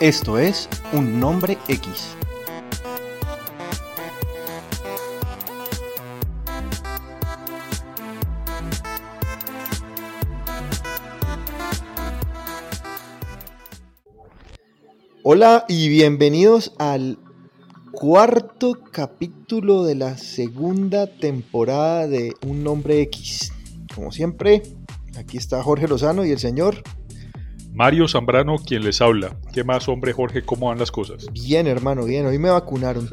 Esto es Un Nombre X. Hola y bienvenidos al cuarto capítulo de la segunda temporada de Un Nombre X. Como siempre, aquí está Jorge Lozano y el señor Mario Zambrano, quien les habla. ¿Qué más, hombre, Jorge? ¿Cómo van las cosas? Bien, hermano, bien. Hoy me vacunaron.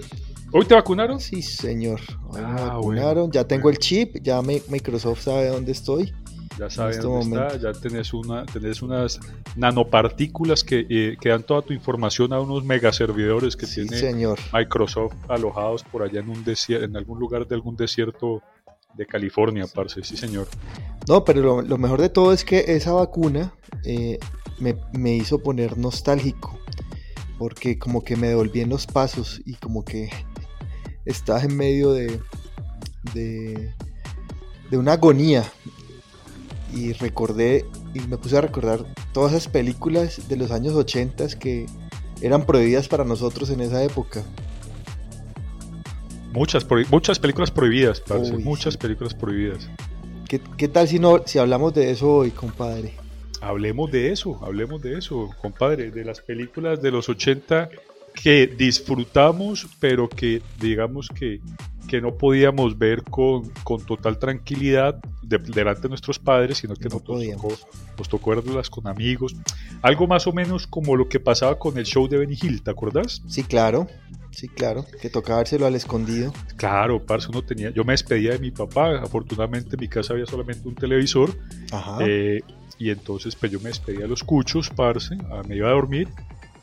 ¿Hoy te vacunaron? Sí, señor. Hoy me ah, vacunaron. ya tengo el chip, ya Microsoft sabe dónde estoy. Ya sabes este dónde está, ya tenés, una, tenés unas nanopartículas que, eh, dan toda tu información a unos megaservidores que tiene señor. Microsoft alojados por allá en un en algún lugar de algún desierto de California, parce, sí señor. No, pero lo, mejor de todo es que esa vacuna eh, me, hizo poner nostálgico, porque como que me devolví en los pasos y como que estaba en medio de, de, de una agonía y recordé y me puse a recordar todas esas películas de los años 80 que eran prohibidas para nosotros en esa época. Muchas, muchas películas prohibidas, muchas películas prohibidas. ¿Qué, ¿Qué, tal si no si hablamos de eso hoy, compadre? Hablemos de eso, hablemos de eso, compadre, de las películas de los 80 que disfrutamos, pero que digamos que, que no podíamos ver con, con total tranquilidad delante de nuestros padres, sino que no nos, tocó, nos tocó verlas con amigos. Algo más o menos como lo que pasaba con el show de Benny Hill, ¿te acuerdas? Sí, claro. Sí, claro, que tocaba dárselo al escondido. Claro, parce, uno tenía, yo me despedía de mi papá, afortunadamente en mi casa había solamente un televisor, Ajá. Eh, y entonces pues yo me despedía de los cuchos, parce, me iba a dormir,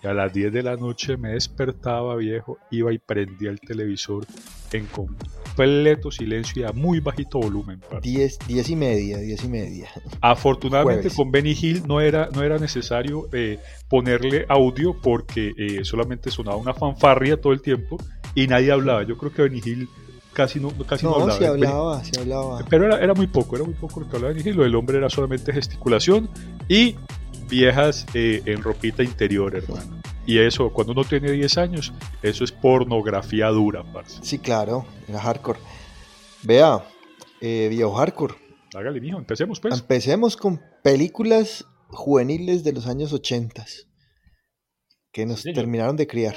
y a las 10 de la noche me despertaba viejo, iba y prendía el televisor en completo silencio y a muy bajito volumen. 10, 10 y media, 10 y media. Afortunadamente con Benny Hill no era, no era necesario eh, ponerle audio porque eh, solamente sonaba una fanfarria todo el tiempo y nadie hablaba. Yo creo que Benny Hill casi no, casi no, hablaba. Se hablaba, se hablaba. Pero era, era, muy poco, era muy poco lo que hablaba Benny Hill. Lo del hombre era solamente gesticulación y viejas eh, en ropita interior, hermano. Y eso, cuando uno tiene 10 años, eso es pornografía dura, parce. Sí, claro, era hardcore. Vea, eh, viejo hardcore. Hágale, mijo, empecemos pues. Empecemos con películas juveniles de los años 80 que nos terminaron de criar.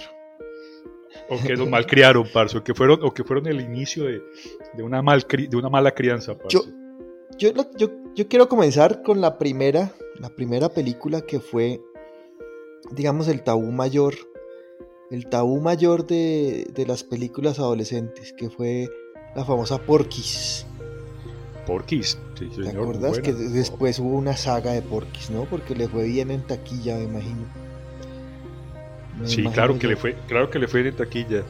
O que nos malcriaron, parce, o que fueron, o que fueron el inicio de, una, mal, de una mala crianza, parce. Yo, yo, yo quiero comenzar con la primera la primera película que fue, digamos, el tabú mayor, el tabú mayor de, las películas adolescentes, que fue la famosa Porky's. Porky's, sí, señor. ¿Te acuerdas que después hubo una saga de Porky's, no? Porque le fue bien en taquilla, me imagino. sí, claro que, le fue, claro que le fue en taquilla.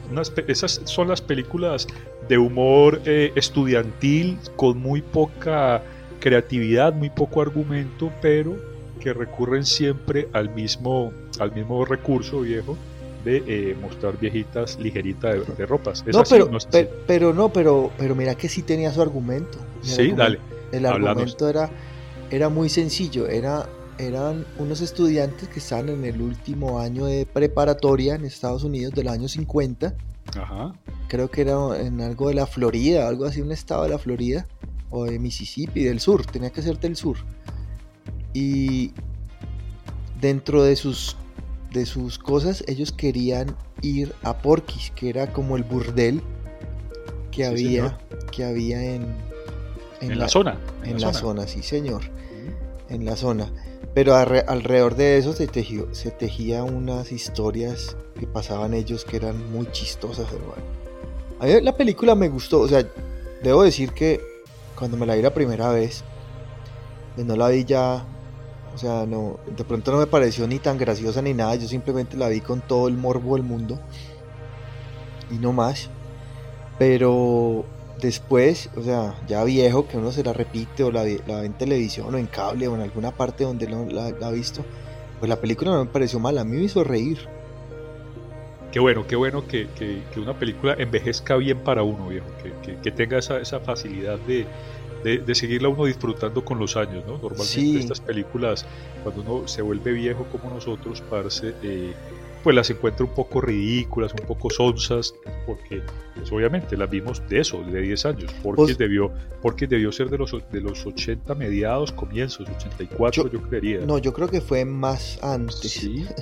esas son las películas de humor eh, estudiantil con muy poca creatividad, muy poco argumento, pero que recurren siempre al mismo, al mismo recurso viejo de eh, mostrar viejitas ligeritas de, ropas. no, pero, no pero, no, pero, pero mira que sí tenía su argumento. sí, dale. El argumento era, era muy sencillo, era, eran unos estudiantes que estaban en el último año de preparatoria en Estados Unidos del año 50. Ajá. Creo que era en algo de la Florida, algo así, un estado de la Florida o de Mississippi, del sur, tenía que ser del sur. Y dentro de sus, de sus cosas, ellos querían ir a Porquis, que era como el burdel que, había, que había en, en, la, zona. En, la, zona. sí señor. En la zona. Pero alrededor de eso se, tejió, se tejía unas historias que pasaban ellos que eran muy chistosas, hermano. A mí la película me gustó, o sea, debo decir que cuando me la vi la primera vez, no la vi ya, o sea, no, de pronto no me pareció ni tan graciosa ni nada, yo simplemente la vi con todo el morbo del mundo y no más. Pero después, o sea, ya viejo, que uno se la repite o la, ve en televisión o en cable o en alguna parte donde la, la, ha visto, pues la película no me pareció mala, a mí me hizo reír. Qué bueno, qué bueno que, que, que, una película envejezca bien para uno, viejo, que, que tenga esa, esa facilidad de, de, de, seguirla uno disfrutando con los años, ¿no? Normalmente Sí. estas películas, cuando uno se vuelve viejo como nosotros, parce, eh, pues las encuentra un poco ridículas, un poco sonsas, porque pues, obviamente las vimos de eso, de 10 años, porque Pues- debió, porque debió ser de los, de los 80 mediados, comienzos, 84 yo, Yo- creería. No, yo creo que fue más antes. Sí,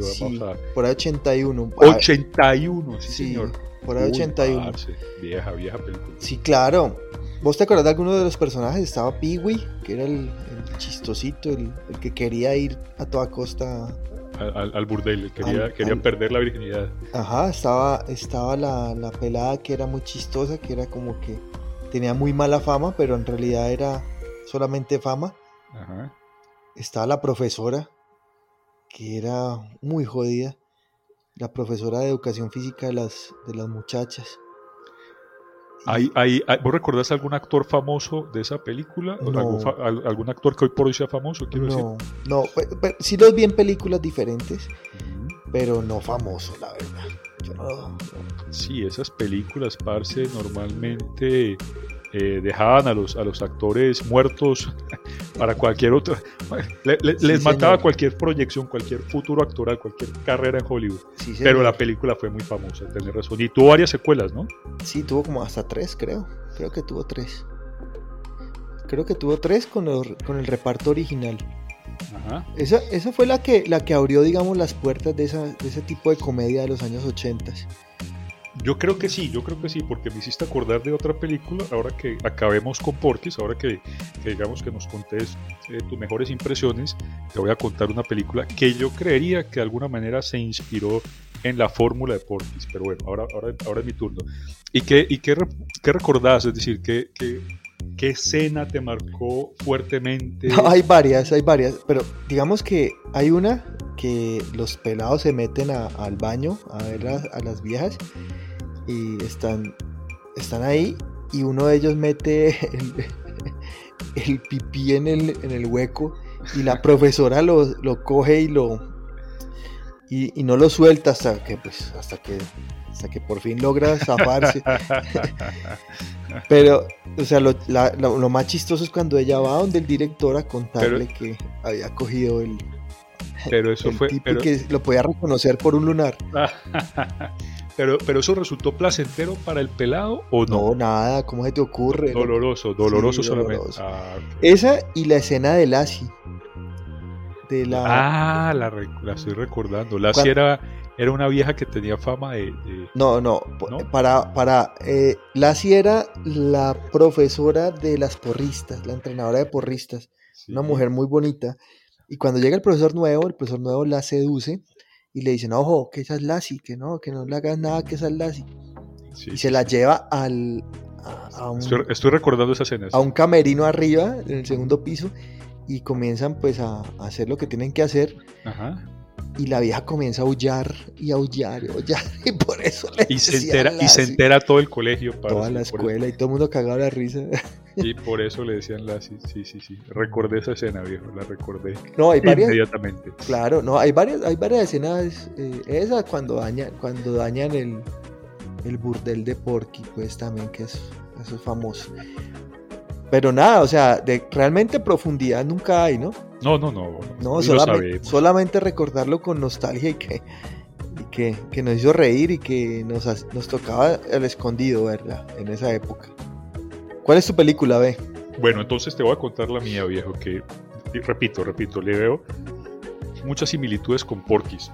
Sí, a- por ahí 81. Ah, 81, sí, sí, señor. por ahí Uy, 81. parce, vieja, vieja película. Sí, claro. ¿Vos te acordás de alguno de los personajes? Estaba Peewee, que era el, el chistosito, el, el que quería ir a toda costa. Al, burdel, quería, Al- quería al- perder la virginidad. Ajá, estaba, estaba la, la pelada que era muy chistosa, que era como que tenía muy mala fama, pero en realidad era solamente fama. Ajá. Estaba la profesora, que era muy jodida. La profesora de educación física de las, de las muchachas. ¿Hay, hay, hay- ¿Vos recordás algún actor famoso de esa película? ¿O No. ¿Algún, fa- al- algún actor que hoy por hoy sea famoso? Quiero decir. No, no, pe- pe- sí los vi en películas diferentes, pero no famoso, la verdad. Yo no- Sí, esas películas, parce, normalmente eh, dejaban a los, a los actores muertos para cualquier otra. le- le- Sí, les mataba señor. cualquier proyección, cualquier futuro actoral, cualquier carrera en Hollywood. sí, Pero señor. la película fue muy famosa, tenés razón. Y tuvo varias secuelas, ¿no? Sí, tuvo como hasta tres, creo. Creo que tuvo tres. Creo que tuvo tres con el, con el reparto original. Ajá. Esa, esa fue la que, la que abrió, digamos, las puertas de, esa, de ese tipo de comedia de los años 80. Yo creo que sí, yo creo que sí, porque me hiciste acordar de otra película, ahora que acabemos con Porky's, ahora que, que digamos que nos contés eh, tus mejores impresiones, te voy a contar una película que yo creería que de alguna manera se inspiró en la fórmula de Porky's, pero bueno, ahora, ahora, ahora es mi turno. ¿Y qué, y qué, qué recordás? Es decir, ¿qué, qué, qué escena te marcó fuertemente? No, hay varias, hay varias, pero digamos que hay una que los pelados se meten a- al baño a ver a, a las viejas y están, están ahí y uno de ellos mete el, el pipí en el, en el hueco y la profesora lo, lo coge y lo y, y no lo suelta hasta que pues hasta que hasta que por fin logra zafarse pero o sea lo, la- lo- lo más chistoso es cuando ella va donde el director a contarle que había cogido el, pero eso el fue... tipo pero- que lo podía reconocer por un lunar pero, pero eso resultó placentero para el pelado o no? no nada cómo se te ocurre Doloroso, doloroso Sí, solamente. doloroso. Ah, esa y la escena de Lassie de la ah, la, estoy recordando. Lassie ¿Cuál? era, era una vieja que tenía fama de. de- No, no, ¿No? para, para, eh, Lassie era la profesora de las porristas, la entrenadora de porristas, sí, una mujer muy bonita, y cuando llega el profesor nuevo, el profesor nuevo la seduce y le dice, no, ojo, que esa es Lassie, que no, que no le hagas nada, que esa es Lassie, sí, y se la lleva al, a, a un, Estoy, estoy recordando esas escenas. a un camerino arriba, en el segundo piso, y comienzan pues a, a hacer lo que tienen que hacer, Ajá. Y la vieja comienza a aullar y a aullar y aullar, y por eso le Y se entera, y se entera todo el colegio. parce, toda la escuela y todo el mundo cagado la risa. y por eso le decían Lassie. Sí, sí, sí. Recordé esa escena, viejo. La recordé No, hay varias, inmediatamente. claro, no, hay varias, hay varias escenas. eh, esa cuando dañan, cuando dañan el, el burdel de Porky, pues también que es, eso es famoso. Pero nada, o sea, de realmente profundidad nunca hay, ¿no? No, no, no. No, y lo solamente, recordarlo con nostalgia y que, y que, que nos hizo reír y que nos, nos tocaba el escondido verla en esa época. ¿Cuál es tu película, B? Bueno, entonces te voy a contar la mía, viejo, que repito, repito, le veo muchas similitudes con Porky's.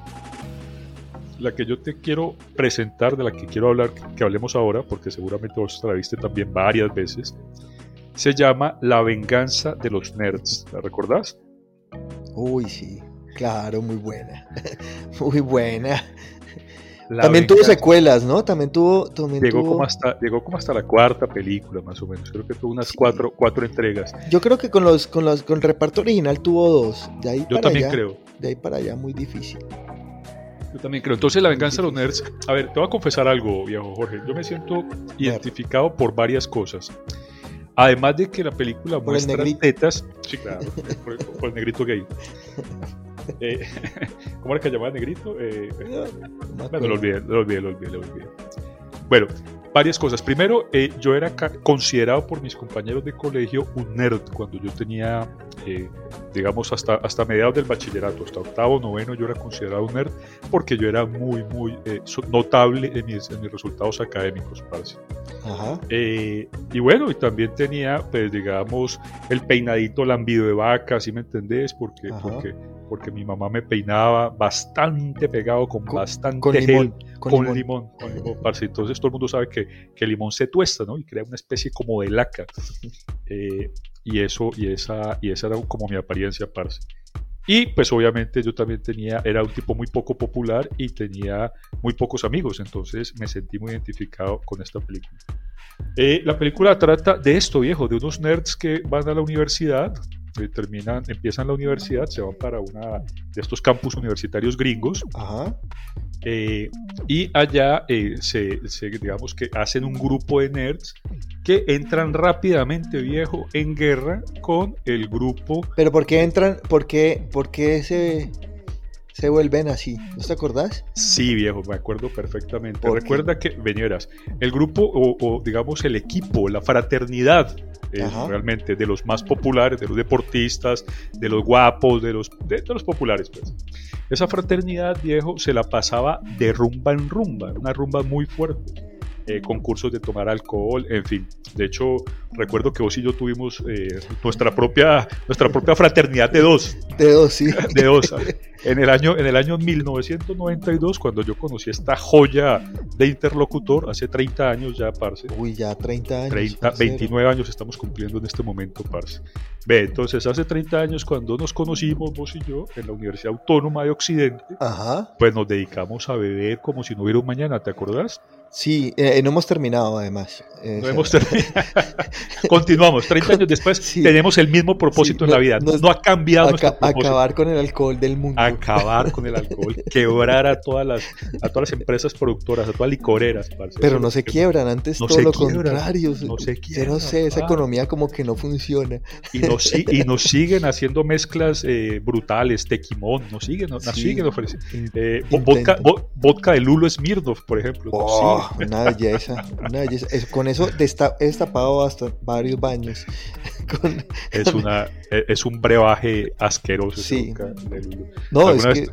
La que yo te quiero presentar, de la que quiero hablar, que hablemos ahora, porque seguramente vos la viste también varias veces, se llama La venganza de los nerds. ¿La recordás? Uy, sí, claro, muy buena. muy buena. La también tuvo secuelas, ¿no? También tuvo. También Llegó tuvo- como, hasta, llegó como hasta la cuarta película, más o menos. Creo que tuvo unas Sí. cuatro, cuatro entregas. Yo creo que con los, con los, con el reparto original tuvo dos. De ahí Yo para también allá, creo. De ahí para allá, muy difícil. Yo también creo. Entonces, la venganza de los nerds. A ver, te voy a confesar algo, viejo Jorge. Yo me siento identificado por varias cosas. Además de que la película Por el muestra tetas. Sí, claro. Por, por el negrito gay. Eh, ¿Cómo era que llamaba negrito? Eh, No, no me bueno, lo olvidé, lo olvidé, lo olvidé, lo olvidé. Bueno, varias cosas. Primero, eh, yo era considerado por mis compañeros de colegio un nerd cuando yo tenía, eh, digamos, hasta, hasta mediados del bachillerato, hasta octavo, noveno, yo era considerado un nerd porque yo era muy, muy eh, notable en mis, en mis resultados académicos, parce. Ajá. Eh, y bueno, y también tenía, pues digamos, el peinadito lambido de vaca, ¿sí me entendés? Porque, Ajá. porque, porque mi mamá me peinaba bastante pegado, con, Con- bastante Con gel, limón. con, Con, limón. limón. con limón, parce. Entonces todo el mundo sabe que, que el limón se tuesta, ¿no? Y crea una especie como de laca. Eh, y eso, y esa, y esa era como mi apariencia, parce. Y pues obviamente yo también tenía, era un tipo muy poco popular y tenía muy pocos amigos, entonces me sentí muy identificado con esta película. Eh, la película trata de esto, viejo, de unos nerds que van a la universidad, terminan, empiezan la universidad, se van para una de estos campus universitarios gringos Ajá. eh, y allá eh, se, se, digamos que hacen un grupo de nerds que entran rápidamente, viejo, en guerra con el grupo Pero ¿por qué entran? ¿Por qué, por qué se, se vuelven así? ¿No te acordás? Sí, viejo, me acuerdo perfectamente. Recuerda que, venieras, el grupo o, o, digamos el equipo, la fraternidad, eh, realmente de los más populares, de los deportistas, de los guapos, de los, de, de los populares, pues. Esa fraternidad, viejo, se la pasaba de rumba en rumba, una rumba muy fuerte. Eh, concursos de tomar alcohol, en fin. De hecho, recuerdo que vos y yo tuvimos eh, nuestra, propia, nuestra propia fraternidad de dos De dos, sí. de dos. En el año, en el año 1992, cuando yo conocí esta joya de interlocutor, hace 30 años ya, parce. Uy, ya 30 años. 30, parcero. 29 años estamos cumpliendo en este momento, parce. Ve, entonces hace 30 años cuando nos conocimos, vos y yo, en la Universidad Autónoma de Occidente, Ajá. pues nos dedicamos a beber como si no hubiera un mañana, ¿te acordás? Sí, eh, no hemos terminado además. Eh, No hemos terminado. Continuamos, 30 años después Sí. tenemos el mismo propósito Sí, en la vida. no- No, ha cambiado nuestro aca- propósito. acabar con el alcohol del mundo. acabar con el alcohol, quebrar a todas las, a todas las empresas productoras, a todas las licoreras, parce. Pero Eso no se quiebran, antes no todo lo quiebran, contrario. no se Yo quiebran, no sé, esa economía como que no funciona. Y nos, y nos siguen haciendo mezclas eh, brutales, tequimón, nos siguen, nos, Sí. siguen ofreciendo. Eh, vodka, vo- vodka de Lulo Smirnoff, por ejemplo. nos Oh, una belleza, una belleza. Es- con eso desta- he destapado hasta varios baños. Con- Es, una, eh, es un brebaje asqueroso. Sí. No, es ¿Alguna que vez-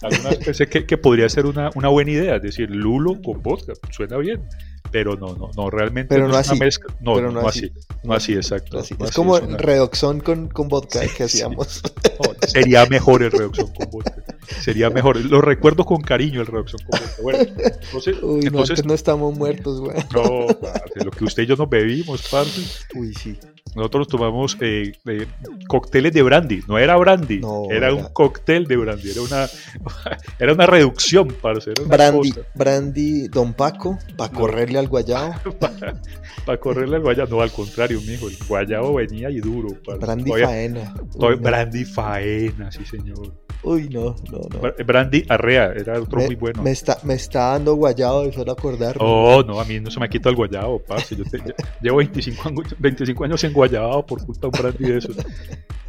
Alguna vez pensé que, que podría ser una, una buena idea, es decir, Lulo con vodka, suena bien, pero no, no, no, realmente Pero no es una así, mezcla, no, pero no, no así, no así, exacto. así, es como una- redoxón con, con vodka Sí, que sí. hacíamos. no, sería mejor el reducción con vodka, sería mejor, lo recuerdo con cariño el reducción con vodka. Bueno, entonces, Uy, entonces no estamos muertos, güey. no, parce, lo que usted y yo nos bebimos, parce, Uy, sí. Nosotros tomamos eh, eh, cócteles de brandy, no era brandy, No, era, era- un cóctel de brandy, era una, era una reducción, parce, era una Brandy, cosa. Brandy Don Paco, para No. correrle al guayabo. para correrle al guayabo. No, al contrario, mijo. El guayabo venía y duro. parce. Brandy Todavía- faena. Uy, todavía- no. Brandy faena, sí, señor. Uy, no, no, no. Bra- Brandy arrea, era otro Me, muy bueno. me está, me está dando guayabo de solo acordarme. Oh, no, a mí no se me ha quitado el guayabo, parce. Yo te- llevo 25 años, 25 años en guayabo por culpa de un brandy de esos.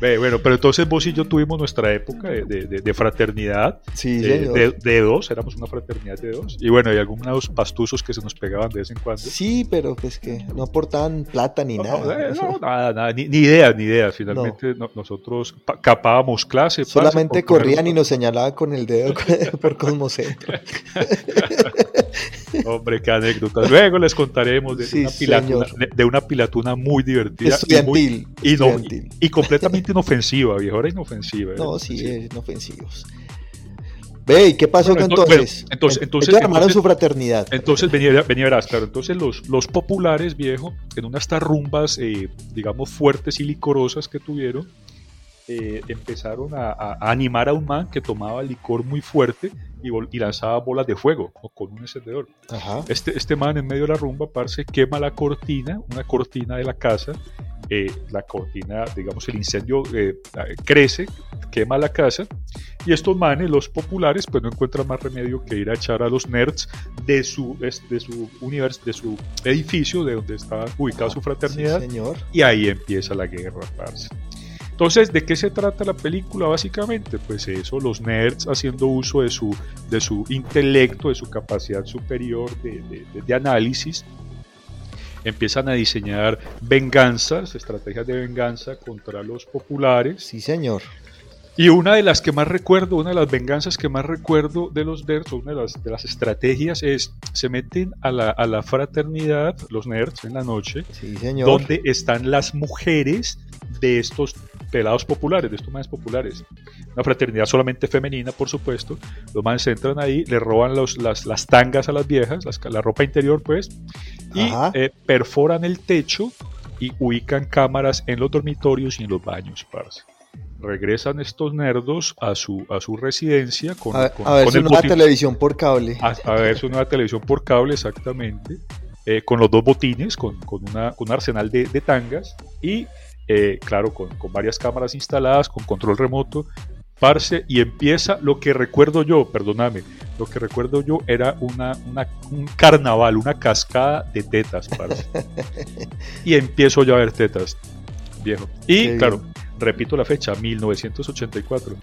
Bueno, pero entonces vos y yo tuvimos nuestra época de, de- de- fraternidad, Sí, eh, de, de dos, éramos una fraternidad de dos. Y bueno, hay algunos pastuzos que se nos pegaban de vez en cuando. Sí, pero pues que no aportaban plata ni No, nada. eh, no, nada, nada, ni, ni idea, ni idea. Finalmente no- nosotros capábamos clase. Solamente corrían y nos señalaban con el dedo por Cosmocentro. Hombre, qué anécdotas. Luego les contaremos de, Sí, una, pilatuna, señor. de una pilatuna muy divertida. y muy- Estudiantil. Y, no- y completamente inofensiva, viejo. Era inofensiva. era No, sí, inofensiva. es inofensivos. Ve, ¿y qué pasó Bueno, entonces? entonces- entonces- En- entonces- ellos armaron entonces- su fraternidad. Entonces venía, venía verás, claro. Entonces los, los populares, viejo, en una de estas rumbas, eh, digamos, fuertes y licorosas que tuvieron, eh, empezaron a, a- a animar a un man que tomaba licor muy fuerte y, y lanzaba bolas de fuego ¿no? con un encendedor. Ajá. Este, este man en medio de la rumba, parce, quema la cortina, una cortina de la casa. eh, la cortina, digamos, el incendio eh, crece, quema la casa. Y estos manes, los populares, pues no encuentran más remedio que ir a echar a los nerds de su, de su universo, de su edificio, de donde está ubicada su Sí, fraternidad. señor. y ahí empieza la guerra, parce. Entonces, ¿de qué se trata la película básicamente? Pues eso, los nerds haciendo uso de su, de su intelecto, de su capacidad superior de, análisis, empiezan a diseñar venganzas, estrategias de venganza contra los populares. Sí, señor. Y una de las que más recuerdo, una de las venganzas que más recuerdo de los nerds, una de las, de las estrategias es, se meten a la, a la, fraternidad, los nerds, en la noche, sí, señor. donde están las mujeres de estos pelados populares, de estos más populares. Una fraternidad solamente femenina, por supuesto. Los se entran ahí, le roban los, las, las, tangas a las viejas, las, la ropa interior, pues, y eh, perforan el techo y ubican cámaras en los dormitorios y en los baños, parce regresan estos nerdos a su, a su residencia con, a, con, a ver con su el nueva botín- televisión por cable. a, a ver su nueva televisión por cable, exactamente, eh, con los dos botines, con, con, una, con un arsenal de, de tangas y, eh, claro, con, con varias cámaras instaladas, con control remoto, parce, y empieza lo que recuerdo yo, perdóname, lo que recuerdo yo era una, una- un carnaval, una cascada de tetas, parce. y empiezo yo a ver tetas, viejo. Y, claro. Repito la fecha, 1984.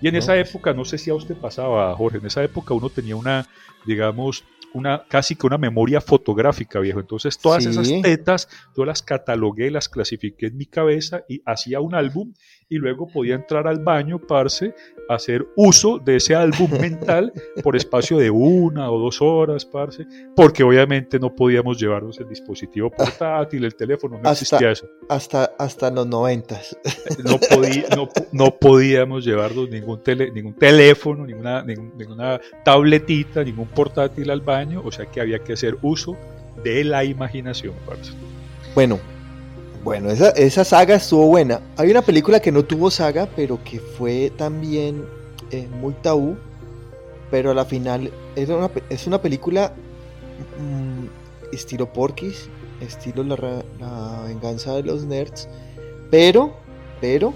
Y en No, esa época, no sé si a usted pasaba, Jorge, en esa época uno tenía una, digamos, una casi que una memoria fotográfica, viejo. Entonces, todas Sí. esas tetas, yo las catalogué, las clasifiqué en mi cabeza y hacía un álbum y luego podía entrar al baño, parce, hacer uso de ese álbum mental por espacio de una o dos horas, parce, porque obviamente no podíamos llevarnos el dispositivo portátil, el teléfono, no Hasta- existía eso Hasta, hasta los noventas. no, podí- no, no podíamos llevarnos ningún, tele, ningún teléfono, ninguna, ninguna tabletita, ningún portátil al baño, o sea que había que hacer uso de la imaginación, parce. Bueno, bueno, esa, esa saga estuvo buena. Hay una película que no tuvo saga, pero que fue también eh, muy tabú. Pero a la final era una es una película mm, estilo Porky's, estilo la, la venganza de los nerds. Pero, pero,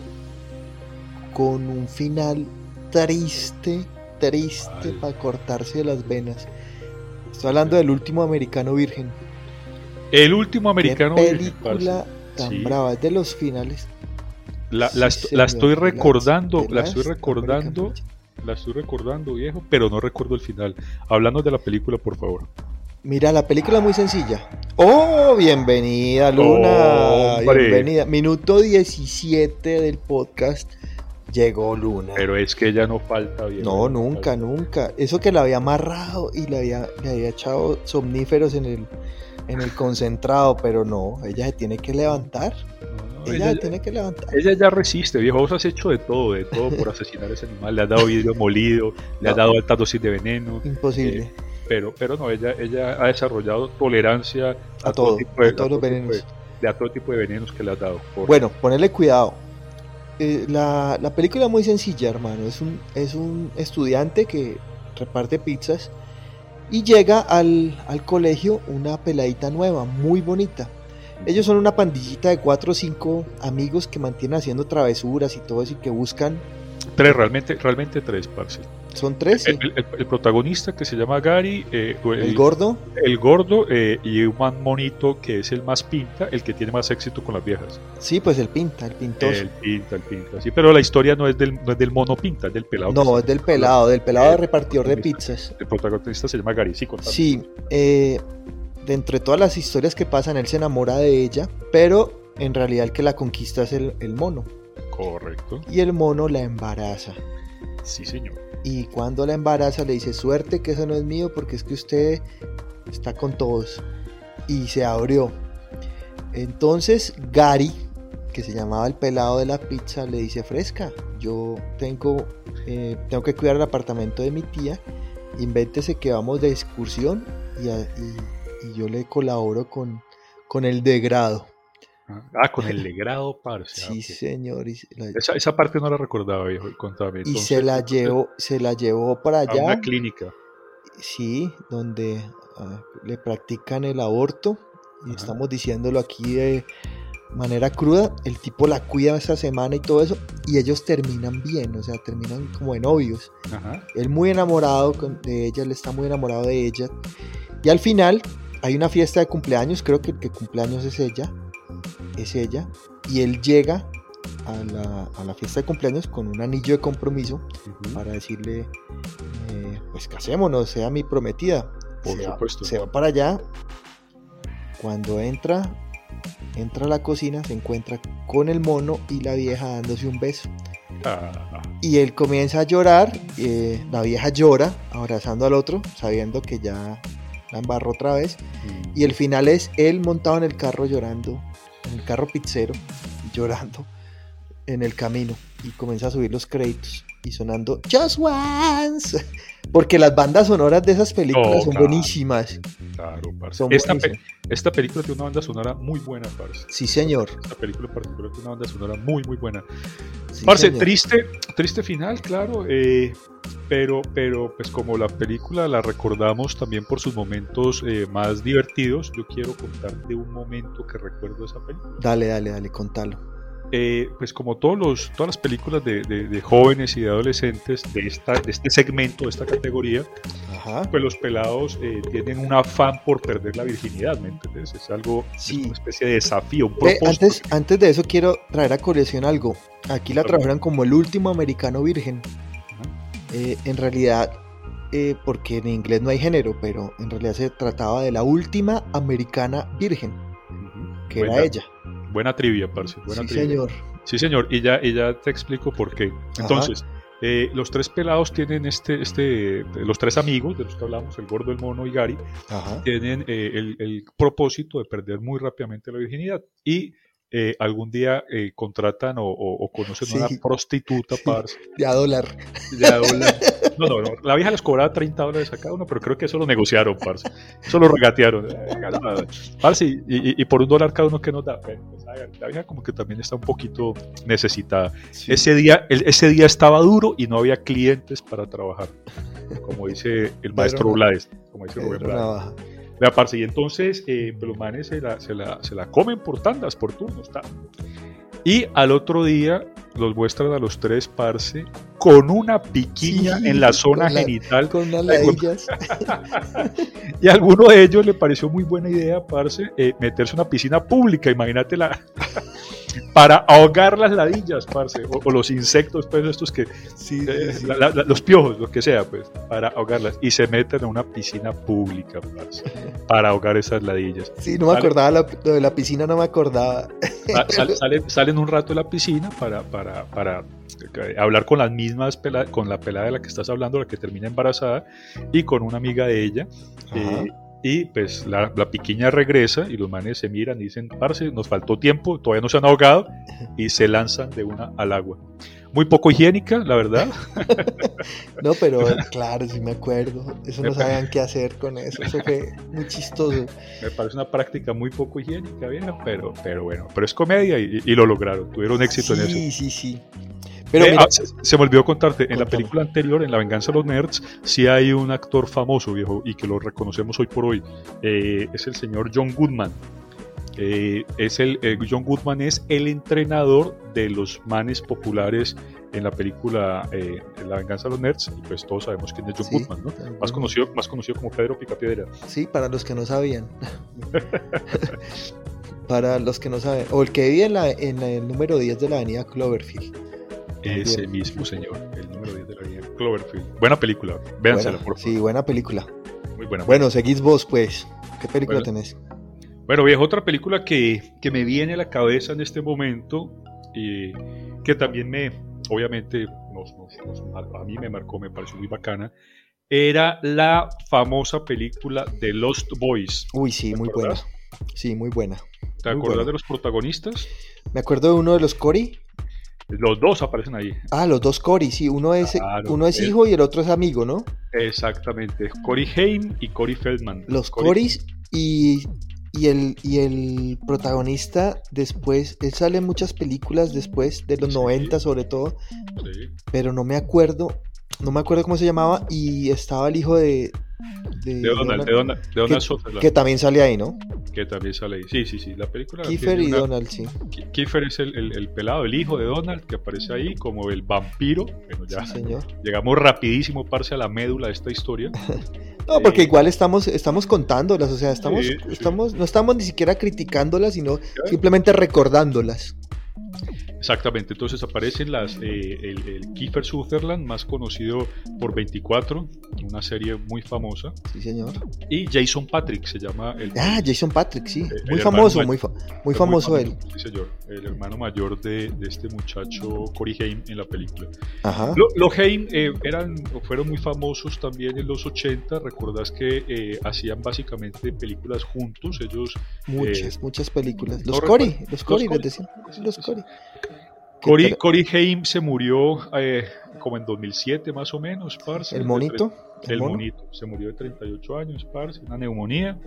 con un final triste, triste para cortarse las venas. Estoy hablando del último americano virgen. El último americano Qué virgen, película tan Sí. brava, es de los finales. La, la Sí, est- la señor, estoy recordando, la estoy recordando, la estoy recordando, viejo, pero no recuerdo el final. Hablando de la película, por favor. Mira, la película es muy sencilla. Oh, bienvenida, Luna. Hombre. Bienvenida. Minuto 17 del podcast. Llegó Luna. Pero es que ya no falta, viejo. no, nunca, nunca. Eso que la había amarrado y le había, le había echado somníferos en el, en el concentrado, pero no, ella se tiene que levantar. No, no, Ella se ella- tiene que levantar. Ella ya resiste, viejo. Vos has hecho de todo, de todo por asesinar a ese animal. Le has dado vidrio molido, le has No. dado alta dosis de veneno. Imposible. Pero, pero no, ella, ella ha desarrollado tolerancia a todo, tipo de- a todos los todo venenos. de- de- a todo tipo de venenos que le has dado. Por- Bueno, ponerle cuidado. Eh, la, la película es muy sencilla, hermano. Es un, es un estudiante que reparte pizzas y llega al, al colegio una peladita nueva, muy bonita. Ellos son una pandillita de cuatro o cinco amigos que mantienen haciendo travesuras y todo eso y que buscan. Tres, realmente, realmente tres, parce. Son tres. El, el- el protagonista que se llama Gary, eh, el, El gordo, el gordo eh, y un man monito que es el más pinta, el que tiene más éxito con las viejas. sí, pues el pinta, el pintoso. El pinta, el pinta. Sí, pero la historia no es del, no es del mono pinta, es del pelado. No, es del pelado, del pelado de El repartidor de pizzas. El protagonista se llama Gary, sí, contame. Sí, eh, de todas las historias que pasan, él se enamora de ella, pero en realidad el que la conquista es el, el mono. Correcto. Y el mono la embaraza. Sí, señor. Y cuando la embaraza le dice, suerte que eso no es mío porque es que usted está con todos. Y se abrió. Entonces Gary, que se llamaba el pelado de la pizza, le dice, fresca, yo tengo, eh, tengo que cuidar el apartamento de mi tía. Invéntese que vamos de excursión y, yo le colaboro con, con el degrado. Ah, con el legrado, parce. ah, Sí, señor. La- Esa, esa parte no la recordaba, viejo. Contame. y se la llevó, se la llevó para a allá. una clínica. Sí, donde ah, le practican el aborto. Y Ajá. estamos diciéndolo aquí de manera cruda. El tipo la cuida esa semana y todo eso. Y ellos terminan bien, o sea, terminan como de novios. Ajá. Él muy enamorado de ella, él está muy enamorado de ella. Y al final hay una fiesta de cumpleaños, creo que el que cumpleaños es ella. Es ella. Y él llega a la, a la fiesta de cumpleaños con un anillo de compromiso para decirle, eh, pues casémonos, sea mi prometida. Por se, va, supuesto. se va para allá. Cuando entra, entra a la cocina, se encuentra con el mono y la vieja dándose un beso. Ah, Y él comienza a llorar, eh, la vieja llora, abrazando al otro, sabiendo que ya la embarró otra vez. mm. Y el final es él montado en el carro llorando, en el carro pizzero, llorando en el camino. Y comienza a subir los créditos y sonando Just Once. Porque las bandas sonoras de esas películas Oh, son claro. buenísimas. Claro, parce. Son Esta, pe- esta película tiene una banda sonora muy buena, parce. Sí, señor. Esta película en particular tiene una banda sonora muy, muy buena. Sí, Parce, señor. triste, triste final, claro, eh, pero, pero pues como la película la recordamos también por sus momentos eh, más divertidos, yo quiero contarte un momento que recuerdo de esa película. Dale, dale, dale, contalo. Eh, pues como todos los, todas las películas de, de- de jóvenes y de adolescentes de, esta, de este segmento, de esta categoría, Ajá. pues los pelados eh, tienen un afán por perder la virginidad, ¿me entiendes? Es algo, es Sí. una especie de desafío, un propósito. antes, antes de eso quiero traer a colección algo. Aquí la trajeron como el último americano virgen. Eh, en realidad, eh, porque en inglés no hay género, pero en realidad se trataba de la última americana virgen, que buena, era ella. Buena trivia, parce. Buena Sí, trivia. señor. Sí, señor, y ya, y ya te explico por qué. Entonces, eh, los tres pelados tienen este, este, los tres amigos de los que hablamos, el gordo, el mono y Gary, Ajá. tienen eh, el, el propósito de perder muy rápidamente la virginidad. Y eh, algún día eh, contratan o, o- o conocen a Sí. una prostituta, parce. De a dólar. Ya, hola. No, no, no, la vieja les cobraba 30 dólares a cada uno, pero creo que eso lo negociaron, parce. Eso lo regatearon. Eh. Parce, y, y- y por un dólar cada uno que nos da. Pues, la vieja como que también está un poquito necesitada. Sí. Ese día, el- ese día estaba duro y no había clientes para trabajar. Como dice el maestro. Blades. Como dice Rubén Blades. Vea, parce, y entonces eh, pues los manes se la, se, la, se la comen por tandas, por turnos. ta. Y al otro día los muestran a los tres, parce, con una piquiña Sí, en la zona con la- genital. Con ladillas. Y a alguno de ellos le pareció muy buena idea, parce, eh, meterse en una piscina pública, imagínate la... para ahogar las ladillas, parce, o, o los insectos, pues estos que... Sí, eh, sí, sí. la- la- la- los piojos, lo que sea, pues, para ahogarlas. Y se meten en una piscina pública, parce, para ahogar esas ladillas. Sí, no me acordaba, la- lo de la piscina no me acordaba. Sal- salen, salen un rato de la piscina para, para, para eh, hablar con las mismas pela- con la pelada de la que estás hablando, la que termina embarazada, y con una amiga de ella. Eh, y pues la, la piquiña regresa y los manes se miran y dicen, parce, nos faltó tiempo, todavía no se han ahogado, y se lanzan de una al agua. Muy poco higiénica, la verdad. No, pero claro, sí me acuerdo. Eso no sabían qué hacer con eso. Eso fue muy chistoso. Me parece una práctica muy poco higiénica, vieja, pero, pero bueno, pero es comedia y, y lo lograron, tuvieron éxito en eso. Sí, sí, sí. Pero Eh, mira, ah, se, se me olvidó contarte, en la Contame. película anterior, en La venganza de los nerds, sí hay un actor famoso, viejo, y que lo reconocemos hoy por hoy. Eh, es el señor John Goodman. Eh, es el, John Goodman es el entrenador de los manes populares en la película eh, La venganza de los nerds, y pues todos sabemos quién es John Sí. Goodman, ¿no? Más conocido, más conocido como Pedro Picapiedra. sí, para los que no sabían. para los que no saben. O el que vive en, la, en el número 10 de la avenida Cloverfield. Ese mismo señor, el número 10 de la línea Cloverfield. Buena película, véansela, Buena, por favor. sí, buena película. Muy buena. Bueno, seguís vos, pues. ¿Qué película Bueno. tenés? Bueno, viejo, otra película que, que me viene a la cabeza en este momento, y que también me, obviamente, nos- nos- nos- a, mí me marcó, me pareció muy bacana, era la famosa película de Lost Boys. Uy, sí, ¿Te muy buena. Sí, muy buena. ¿Te Muy acuerdas buena. de los protagonistas? Me acuerdo de uno de los Cory. Los dos aparecen ahí. Ah, los dos Cory, sí. Uno es, Claro, uno es el- hijo y el otro es amigo, ¿no? Exactamente. Corey Haim y Corey Feldman. Los Corys y, y, el, y el protagonista después, él sale en muchas películas después, de los Sí. 90 sobre todo, Sí. pero no me acuerdo, no me acuerdo cómo se llamaba y estaba el hijo de... De, De Donald, de Donald, de Donald Sutherland, que también sale ahí, ¿no? que también sale ahí. Sí, sí, sí. La película. Kiefer y una- Donald, sí. Ki- Kiefer es el, el- el pelado, el hijo de Donald, que aparece ahí como el vampiro. Bueno, ya Sí, señor. llegamos rapidísimo, parce, a la médula de esta historia. No, porque Eh, igual estamos, estamos contándolas, o sea, estamos, Sí, sí. estamos, no estamos ni siquiera criticándolas, sino simplemente recordándolas. Exactamente, entonces aparecen las, eh, el, el, Kiefer Sutherland, más conocido por 24, una serie muy famosa. Sí, señor. Y Jason Patrick se llama el. Ah, Jason Patrick, sí. muy famoso, muy, fa muy, famoso él. Sí, señor. El hermano mayor de, de este muchacho Cory Haim en la película. Ajá. Los Haim eh, eran, fueron muy famosos también en los 80. Recordás que eh, hacían básicamente películas juntos. Ellos. Muchas, muchas películas. Los Cory, los Cory, les decían. Los Cory. Cory, Cory Haim se murió eh, como en 2007 más o menos, parce. ¿El monito? El, monito. Se murió de 38 años, parce, una neumonía.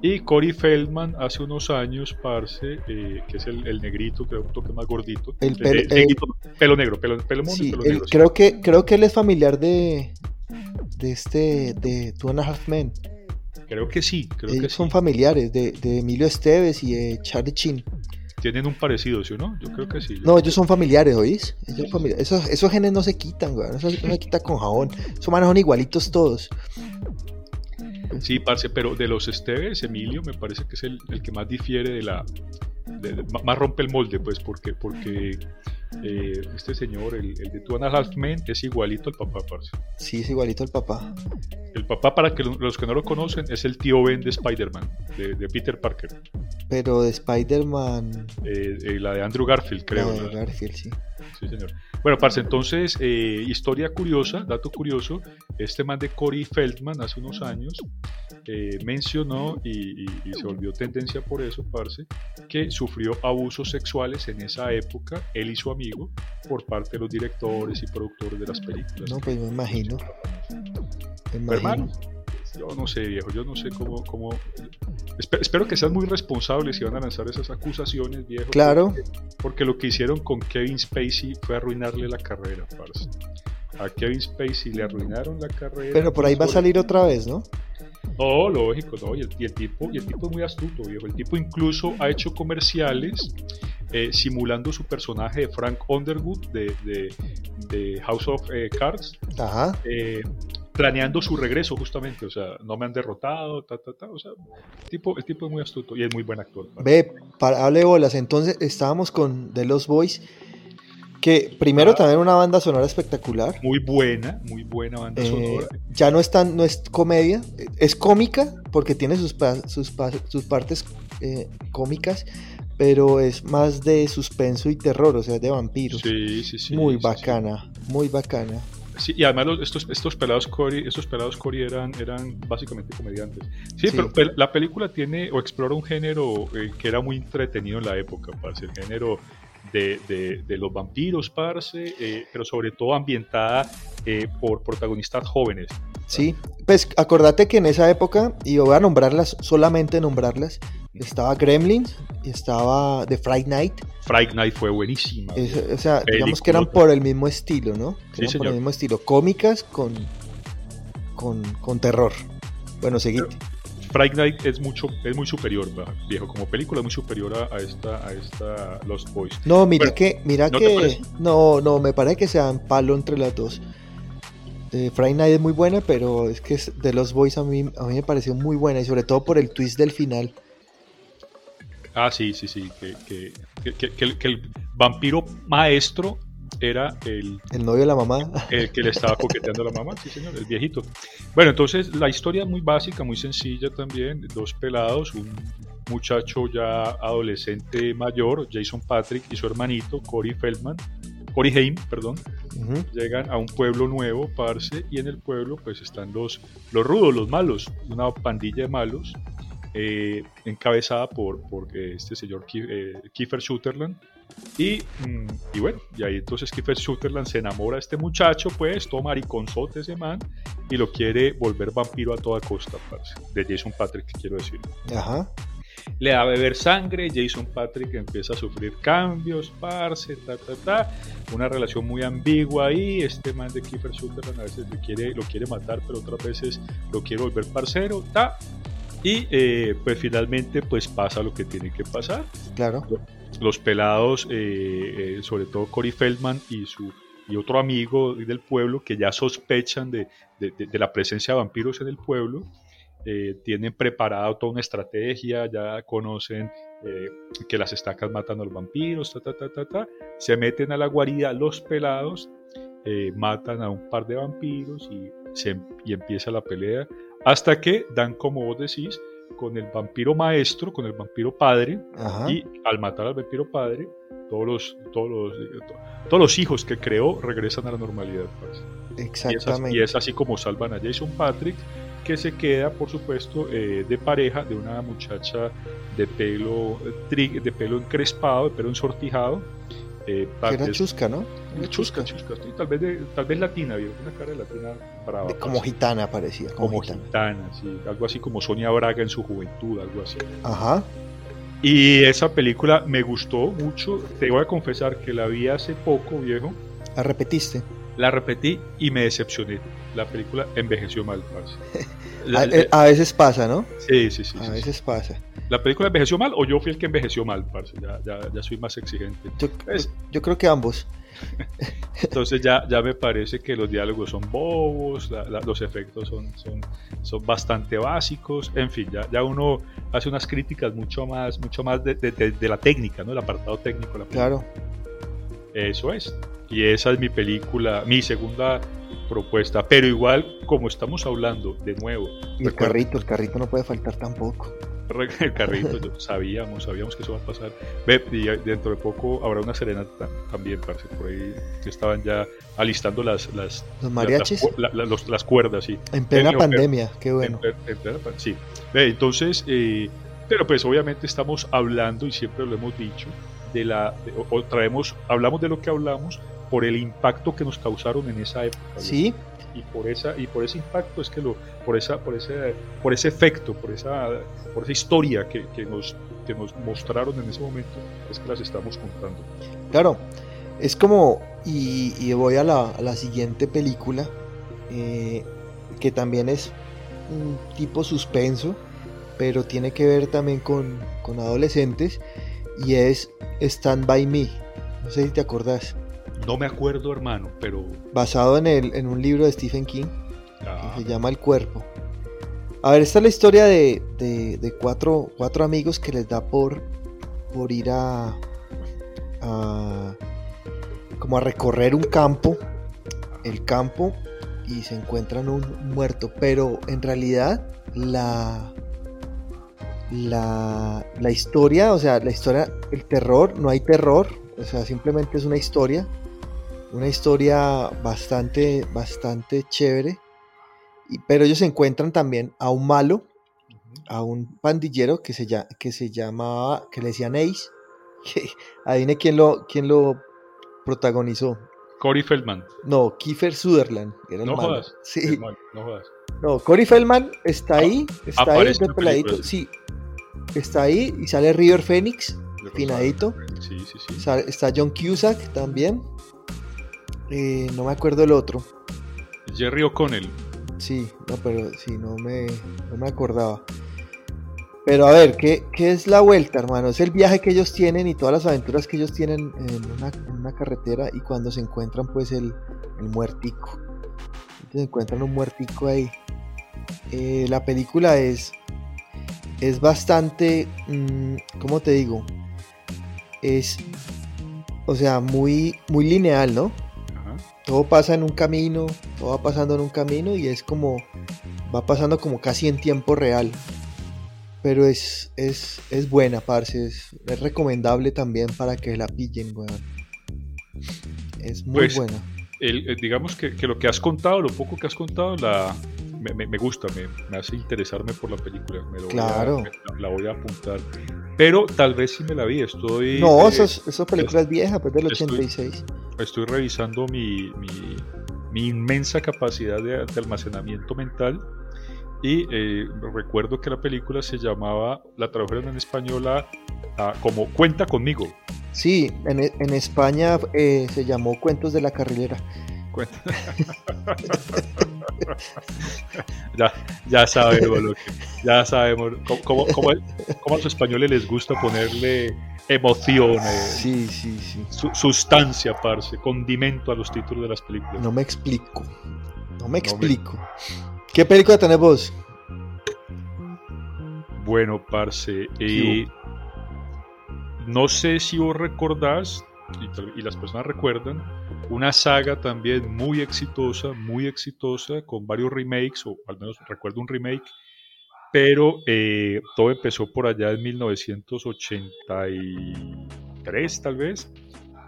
Y Cory Feldman hace unos años, parce, eh, que es el, el, negrito, creo un toque más gordito. El, pel, el pelo negro, pelo, pelo mono sí, y pelo negro. Creo, sí. que, creo que él es familiar de, de este, de Two and a Half Men. Creo que sí, creo Ellos que son sí. familiares de, de Emilio Esteves y de Charlie Chin. Tienen un parecido, ¿sí o no? Yo creo que sí. No, ellos son familiares, ¿oís? Ellos familiares. Esos, esos genes no se quitan, güey. Eso no se quita con jabón. Esos manos son igualitos todos. Sí, parce, pero de los Esteves, Emilio me parece que es el, el que más difiere de la. De, de, más rompe el molde, pues, porque, porque eh, este señor, el, el de Two and a Half Men, es igualito al papá, parce. Sí, es igualito al papá. El papá, para que los que no lo conocen, es el tío Ben de Spider-Man, de, de, Peter Parker. Pero de Spider-Man. Eh, eh, la de Andrew Garfield, creo. La de Garfield, sí. Sí, señor. Bueno, parce, entonces, eh, historia curiosa, dato curioso, este man de Cory Feldman hace unos años eh, mencionó y, y, y, se volvió tendencia por eso, parce, que sufrió abusos sexuales en esa época, él y su amigo, por parte de los directores y productores de las películas. No, pues me imagino. Me imagino. Hermano, yo no sé, viejo, yo no sé cómo... cómo... Espero, espero que sean muy responsables si van a lanzar esas acusaciones, viejo. Claro. Porque, porque, lo que hicieron con Kevin Spacey fue arruinarle la carrera, parce. A Kevin Spacey le arruinaron la carrera. Pero por ahí va a salir otra vez, ¿no? No, lógico, no. Y el, y el, tipo, y el tipo es muy astuto, viejo. El tipo incluso ha hecho comerciales eh, simulando su personaje de Frank Underwood de, de, de House of eh, Cards. Ajá. Eh, planeando su regreso justamente, o sea, no me han derrotado, ta, ta, ta, o sea, el tipo, el tipo es muy astuto y es muy buen actor. Ve, para, hable bolas, entonces estábamos con The Lost Boys, que primero ah, también una banda sonora espectacular. Muy buena, muy buena banda eh, sonora. Ya no es tan, no es comedia, es cómica, porque tiene sus, sus, sus partes eh, cómicas, pero es más de suspenso y terror, o sea, de vampiros. Sí, sí, sí. Muy sí, bacana, sí. muy bacana. Sí, y además los, estos, estos pelados Cory, estos pelados Cory eran, eran básicamente comediantes. Sí, sí. Pero, la película tiene o explora un género eh, que era muy entretenido en la época, parce, el género de, de, de los vampiros, parce, eh, pero sobre todo ambientada eh, por protagonistas jóvenes. Sí, pues acordate que en esa época, y voy a nombrarlas, solamente nombrarlas, estaba Gremlins, estaba The Fright Night. Fright Night fue buenísima. Es, o sea, Película. digamos que eran por el mismo estilo, ¿no? Sí, eran por el mismo estilo, cómicas con, con, con terror. Bueno, seguite. Fright Night es mucho es muy superior, viejo, como película es muy superior a, esta a esta Lost Boys. No, mira bueno, que mira ¿no que no, no, me parece que sean palo entre las dos. Eh, Friday Night es muy buena, pero es que de Lost Boys a mí, a mí me pareció muy buena y sobre todo por el twist del final. Ah, sí, sí, sí. Que, que, que, que el, el, vampiro maestro era el... El novio de la mamá. El que le estaba coqueteando a la mamá, sí, señor, el viejito. Bueno, entonces la historia es muy básica, muy sencilla también. Dos pelados, un muchacho ya adolescente mayor, Jason Patrick, y su hermanito, Corey Feldman, Corey Haim, perdón, uh -huh. llegan a un pueblo nuevo, parce, y en el pueblo pues están los, los rudos, los malos, una pandilla de malos, eh, encabezada por, por eh, este señor eh, Kiefer Sutherland. Y, mm, y, bueno, y ahí entonces Kiefer Sutherland se enamora de este muchacho, pues, toma mariconzote ese man y lo quiere volver vampiro a toda costa, parce, de Jason Patrick, quiero decir. Ajá. Le da a beber sangre, Jason Patrick empieza a sufrir cambios, parce, ta, ta, ta. Una relación muy ambigua ahí. Este man de Kiefer Sutherland a veces le quiere, lo quiere matar, pero otras veces lo quiere volver parcero, ta. Y eh, pues finalmente pues pasa lo que tiene que pasar. Claro. Los pelados, eh, eh, sobre todo Cory Feldman y su y otro amigo del pueblo que ya sospechan de, de, de, de, la presencia de vampiros en el pueblo, tienen preparado toda una estrategia, ya conocen que las estacas matan a los vampiros, ta, ta, ta, ta, ta. se meten a la guarida los pelados, matan a un par de vampiros y, se, y empieza la pelea hasta que dan, como vos decís, con el vampiro maestro, con el vampiro padre, Ajá. y al matar al vampiro padre, todos los, todos los, todos los hijos que creó regresan a la normalidad. parce. Y es, así, Exactamente. y es así como salvan a Jason Patrick, que se queda, por supuesto, eh, de pareja de una muchacha de pelo, eh, de pelo encrespado, de pelo ensortijado. Eh, era es- chusca, ¿no? Era chusca, chusca, tal vez, de- tal vez latina, vio una cara de latina brava. De- Como gitana parecía, como, como gitana. gitana, sí, algo así como Sonia Braga en su juventud, algo así. Ajá. Y esa película me gustó mucho, te voy a confesar que la vi hace poco, viejo, La repetiste. la repetí y me decepcioné. La película envejeció mal, parce. A, veces pasa, ¿no? sí, sí, sí. A sí, sí. veces pasa. ¿La película envejeció mal o yo fui el que envejeció mal, parce? Ya, ya, ya soy más exigente. Yo, Es- yo creo que ambos. Entonces ya, ya me parece que los diálogos son bobos, la- la- los efectos son, son, son bastante básicos, en fin, ya, ya uno hace unas críticas mucho más, mucho más de, de- de- de la técnica, ¿no? El apartado técnico la. Claro. Eso es. Y esa es mi película, mi segunda propuesta. Pero igual, como estamos hablando de nuevo, Y el recuerda- carrito, el carrito no puede faltar tampoco. El carrito, sabíamos, sabíamos que eso va a pasar. Ve, y dentro de poco habrá una serenata también, parce, por ahí que estaban ya alistando las, las, Los mariachis las, las cuerdas, sí. en plena Pero- pandemia, qué bueno. En- en plena sí. Ve, entonces, eh, pero pues obviamente estamos hablando, y siempre lo hemos dicho, de la, de- o, o traemos, hablamos de lo que hablamos por el impacto que nos causaron en esa época. Sí, y por esa y por ese impacto es que lo por esa por ese por ese efecto por esa por esa historia que, que nos que nos mostraron en ese momento es que las estamos contando claro. Es como, y, voy a la, la siguiente película, eh, que también es un tipo suspenso, pero tiene que ver también con, con adolescentes, y es Stand By Me. No sé si te acordás. No me acuerdo hermano pero Basado en, el, en un libro de Stephen King. ah, que se llama El Cuerpo. A ver, esta es la historia de, de- de cuatro, cuatro amigos que les da por, por ir a, a- como a recorrer un campo, el campo, y se encuentran un muerto. Pero en realidad la, la, la historia, o sea, la historia, el terror, no hay terror, o sea, simplemente es una historia, una historia bastante, bastante chévere. Y- pero ellos encuentran también a un malo, a un pandillero que se, llama, que se llamaba, que le decían Ace. Que, adivine quién lo, quién lo protagonizó. Cory Feldman No, Kiefer Sutherland. Era el no malo. jodas Sí, no jodas no, Cory Feldman está ahí, está ahí, aparece de peladito, sí. Está ahí y sale River Phoenix, Finadito. sí sí sí está John Cusack también. Eh, no me acuerdo el otro. Jerry O'Connell Sí, no, pero sí, no me, no me acordaba. Pero a ver, ¿qué, ¿qué es la vuelta, hermano? Es el viaje que ellos tienen y todas las aventuras que ellos tienen en una, en una carretera y cuando se encuentran pues el, el muertico. Se encuentran un muertico ahí. Eh, la película es, es bastante, mm, ¿cómo te digo? Es, o sea, muy, muy lineal, ¿no? Todo pasa en un camino, todo va pasando en un camino y es como, va pasando como casi en tiempo real. Pero es, es, es buena, parce, es, es recomendable también para que la pillen, weón. Es muy Pues, buena. El- digamos que, que lo que has contado, lo poco que has contado, la, me, me- me gusta, me, me hace interesarme por la película. Me lo voy a- Claro. la voy a apuntar. Pero tal vez sí me la vi, estoy, No, eh, esa, es- esa película es vieja, pues del estoy- 86. estoy revisando mi, mi- mi inmensa capacidad de, de almacenamiento mental y eh, recuerdo que la película se llamaba, la tradujeron en español a- a como Cuenta conmigo. Sí, en, en España eh, se llamó Cuentos de la Carrilera. Cuenta- ya, ya sabemos lo que, ya sabemos cómo, cómo- cómo a los españoles les gusta ponerle emociones, Sí, sí, sí. su- sustancia, parce, condimento a los títulos de las películas. No me explico. No me me- explico. ¿Qué película tenés vos? Bueno, parce, eh, no sé si vos recordás, y, las personas recuerdan, una saga también muy exitosa, muy exitosa, con varios remakes, o al menos recuerdo un remake, pero eh, todo empezó por allá en 1983 tal vez,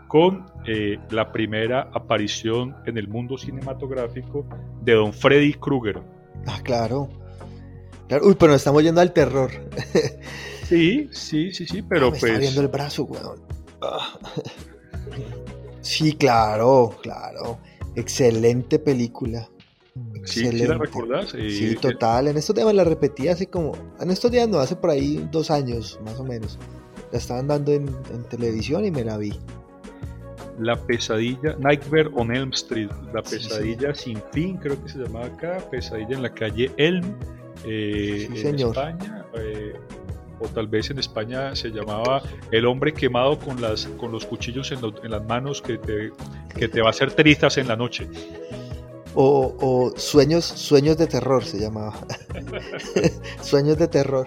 con eh, la primera aparición en el mundo cinematográfico de don Freddy Krueger. Ah, claro. Uy, pero nos estamos yendo al terror. Sí, sí, sí, sí, pero ah, me pues. Está viendo el brazo, weón. Ah. Sí, claro, claro. Excelente película. Excelente. ¿Sí, la recordás? sí, total. En estos días la repetí hace como. En estos días no, hace por ahí dos años, más o menos. La estaban dando en, televisión y me la vi. La pesadilla, Nightmare on Elm Street, la pesadilla sin fin, creo que se llamaba acá, pesadilla en la calle Elm, eh, en España. Eh, o tal vez en España se llamaba el hombre quemado con, las, con los cuchillos en, las manos que te, que te va a hacer trizas en la noche. O, sueños, sueños de terror se llamaba. sueños de terror.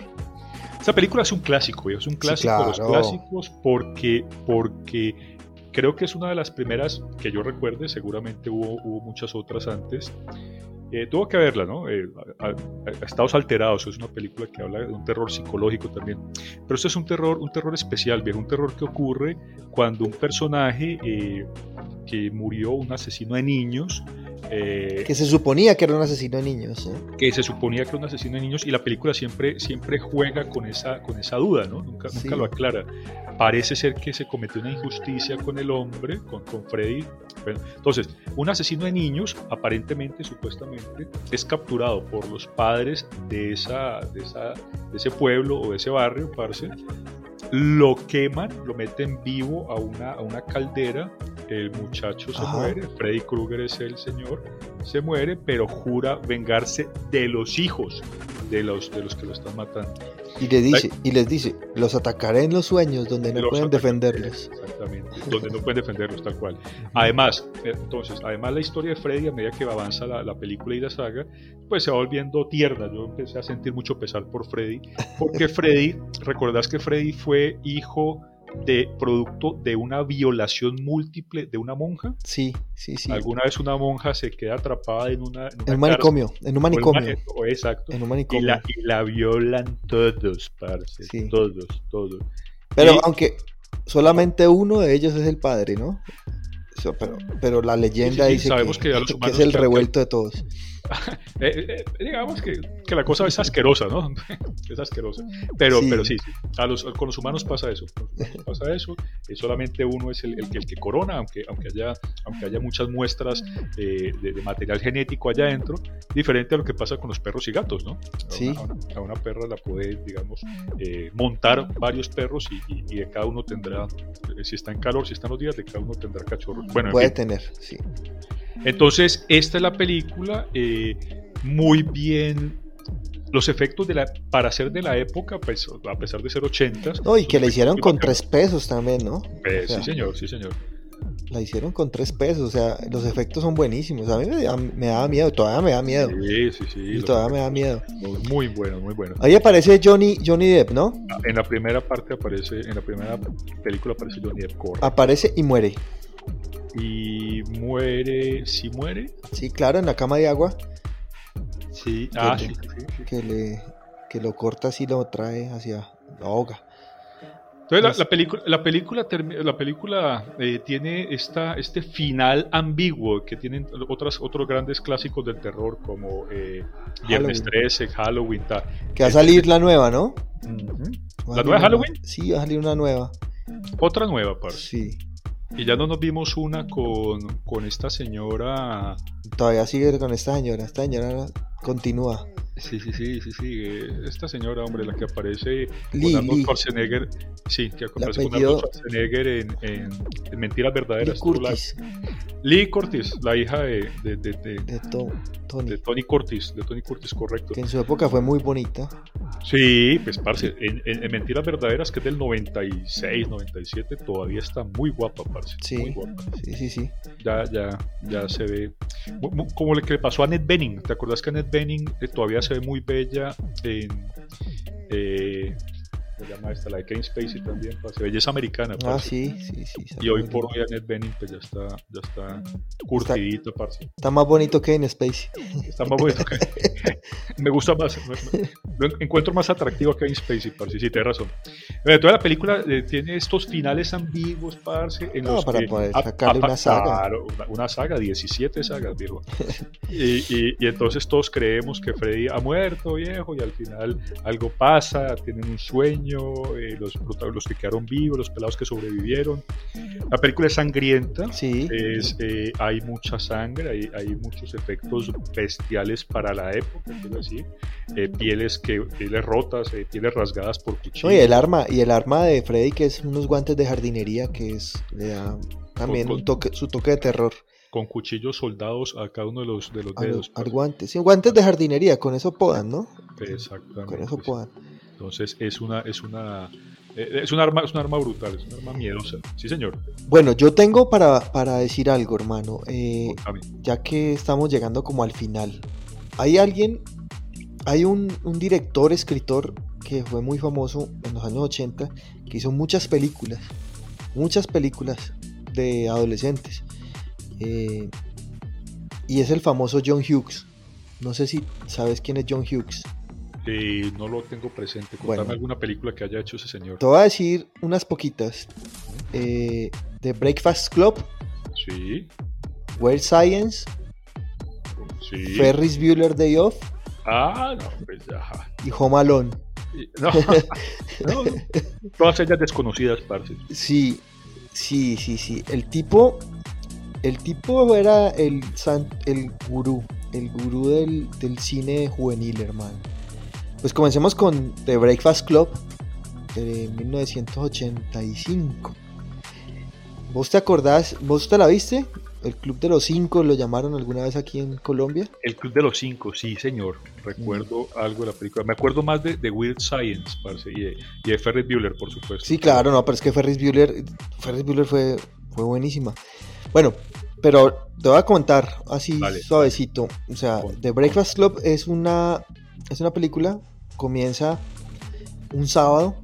Esta película es un clásico, es un clásico de los clásicos porque, porque creo que es una de las primeras que yo recuerde, seguramente hubo, hubo muchas otras antes, eh, tuvo que verla, ¿no? Eh, Estados alterados, es una película que habla de un terror psicológico también. Pero esto es un terror, un terror especial, viejo, un terror que ocurre cuando un personaje eh, que murió, un asesino de niños, eh, que se suponía que era un asesino de niños. Que se suponía que era un asesino de niños y la película siempre, siempre juega con esa, con esa duda, ¿no? Nunca, nunca lo aclara. Parece ser que se cometió una injusticia con el hombre, con, con Freddy. entonces, un asesino de niños, aparentemente, supuestamente, es capturado por los padres de, esa, de, esa, de ese pueblo o de ese barrio, parce, lo queman, lo meten vivo a una, a una caldera, el muchacho se muere, Freddy Krueger es el señor, se muere, pero jura vengarse de los hijos de los, de los que lo están matando. Y, le dice, y les dice, los atacaré en los sueños donde no pueden defenderlos. Exactamente, donde no pueden defenderlos, tal cual. Además, eh, entonces, además la historia de Freddy, a medida que avanza la, la, película y la saga, pues se va volviendo tierna. Yo empecé a sentir mucho pesar por Freddy, porque Freddy, recordás que Freddy fue hijo de producto de una violación múltiple de una monja. Sí, sí, sí. Alguna vez una monja se queda atrapada en una. En, un manicomio, en un manicomio. exacto. En un manicomio. Y la, violan todos, parce. Todos, todos. Pero aunque solamente uno de ellos es el padre, ¿no? pero, pero la leyenda dice que, es el revuelto de todos. Eh, eh, digamos que, que, la cosa es asquerosa, ¿no? es asquerosa. Pero sí, pero sí, A los, con los humanos pasa eso. pasa eso. Y solamente uno es el, el, que, el que corona, aunque, aunque, haya, aunque haya muchas muestras eh, de, material genético allá adentro, diferente a lo que pasa con los perros y gatos, ¿no? A, sí. una, a una, perra la puede, digamos, montar varios perros y, y, de cada uno tendrá, si está en calor, si están los días, de cada uno tendrá cachorros. Bueno, puede tener, sí. Entonces, esta es la película eh, muy bien. Los efectos de la, para ser de la época, pues a pesar de ser 80. No, y que la hicieron con tres pesos también, ¿no? Eh, sí, señor, sí, señor. La hicieron con tres pesos, o sea, los efectos son buenísimos. A mí me, daba miedo, todavía me da miedo. Sí, sí, sí. Y todavía me da miedo. Muy bueno, muy bueno. Ahí aparece Johnny, Johnny Depp, ¿no? En la primera parte aparece, en la primera película aparece Johnny Depp. Aparece y muere y muere. ¿Sí muere? Sí, claro, en la cama de agua. Sí, ah, sí, Que, le, que lo corta así, lo trae hacia. la ahoga. Entonces la, pues película, la película, la película eh, tiene esta, este final ambiguo que tienen otras, otros grandes clásicos del terror como eh, Viernes 13, Halloween. tal Que va a salir la nueva, ¿no? ¿La nueva Halloween? Sí, va a salir una nueva. Otra nueva, par. Sí. Y ya no nos vimos una con, con esta señora. Todavía sigue con esta señora. Esta señora continúa. Sí, sí, sí, sí, sí. Esta señora, hombre, la que aparece con Arnold Schwarzenegger. Sí, que aparece con Arnold Schwarzenegger en, en, Mentiras Verdaderas. Lee Curtis. Lee Curtis, la hija de, de, de, de, Tony. de Tony Curtis, de Tony Curtis, correcto. Que en su época fue muy bonita. Sí, pues parce, en, en, Mentiras Verdaderas, que es del 96, 97, todavía está muy guapa, parce. Sí, muy guapa. sí, sí, sí. Ya, ya, ya se ve. Como lo que le pasó a Ned Benning. ¿Te acuerdas que a Ned Benning eh, todavía se ve muy bella en... Eh, se llama esta? La de Kane Spacey también, parce. Belleza americana, Ah, parce. sí, sí, sí. Y hoy por hoy Annette Bening pues ya está, ya está curtidita, parce. Está más bonito que en Space. Está más bueno. que- me gusta más, me- me- lo encuentro más atractivo que Kevin Spacey, parce. Sí, tienes razón. Toda la película eh, tiene estos finales ambiguos, parce, en No, los para que... poder a- sacarle a- una saga. Claro, una, una saga, 17 sagas, viejo. Y, y- y entonces todos creemos que Freddy ha muerto, viejo, y al final algo pasa, tienen un sueño, eh, los, los que quedaron vivos, los pelados que sobrevivieron. La película es sangrienta, Sí. es, eh, hay mucha sangre, hay, hay muchos efectos bestiales para la época, quiero decir. Eh, pieles, que, pieles rotas, eh, pieles rasgadas por cuchillo. No, y el arma, y el arma de Freddy, que es unos guantes de jardinería, que es le da también Con- un toque, su toque de terror. Con cuchillos soldados a cada uno de los, de los Al, dedos. al pues. guante. Sí, guantes de jardinería, con eso podan, ¿no? Exactamente. Con eso sí. Entonces es una, es una, eh, es un arma, es un arma brutal, es un arma miedosa. Sí, señor. Bueno, yo tengo para, para decir algo, hermano. Eh, ya que estamos llegando como al final. Hay alguien, hay un, un director, escritor que fue muy famoso en los años 80, que hizo muchas películas, muchas películas de adolescentes. Eh, y es el famoso John Hughes. No sé si sabes quién es John Hughes. Eh, no lo tengo presente. Contame Bueno. alguna película que haya hecho ese señor. Te voy a decir unas poquitas. Eh, The Breakfast Club, Sí, Weird Science, sí. Ferris Bueller Day Off Ah, no, pues ya. y Home Alone. No, todas ellas desconocidas, parce. Sí, sí, sí, sí. El tipo, el tipo era el, san- el gurú, el gurú del, del cine juvenil, hermano. Pues comencemos con The Breakfast Club de 1985. ¿Vos te acordás? ¿Vos te la viste? El Club de los Cinco lo llamaron alguna vez aquí en Colombia. El Club de los Cinco, sí, señor. Recuerdo algo de la película. Me acuerdo más de, de Weird Science, parce, y de, y de Ferris Bueller, por supuesto. Sí, claro, no, pero es que Ferris Bueller, Ferris Bueller fue, fue buenísima. Bueno, pero te voy a contar así Vale. suavecito. O sea, The Breakfast Club es una, es una película, comienza un sábado,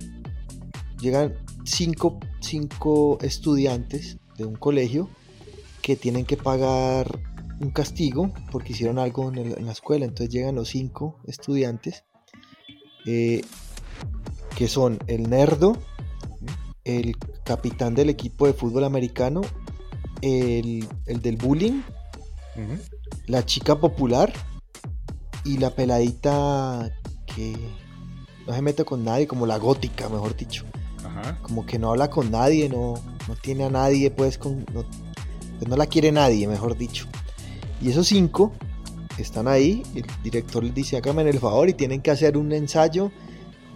llegan cinco, cinco estudiantes de un colegio que tienen que pagar un castigo porque hicieron algo en, el- en la escuela. Entonces llegan los cinco estudiantes eh, que son el nerdo, el capitán del equipo de fútbol americano, el, el del bullying, la chica popular y la peladita que no se mete con nadie, como la gótica, mejor dicho. Ajá. Como que no habla con nadie, no, no tiene a nadie, pues, con, no, pues no la quiere nadie, mejor dicho. Y esos cinco están ahí, el director les dice, háganme el favor y tienen que hacer un ensayo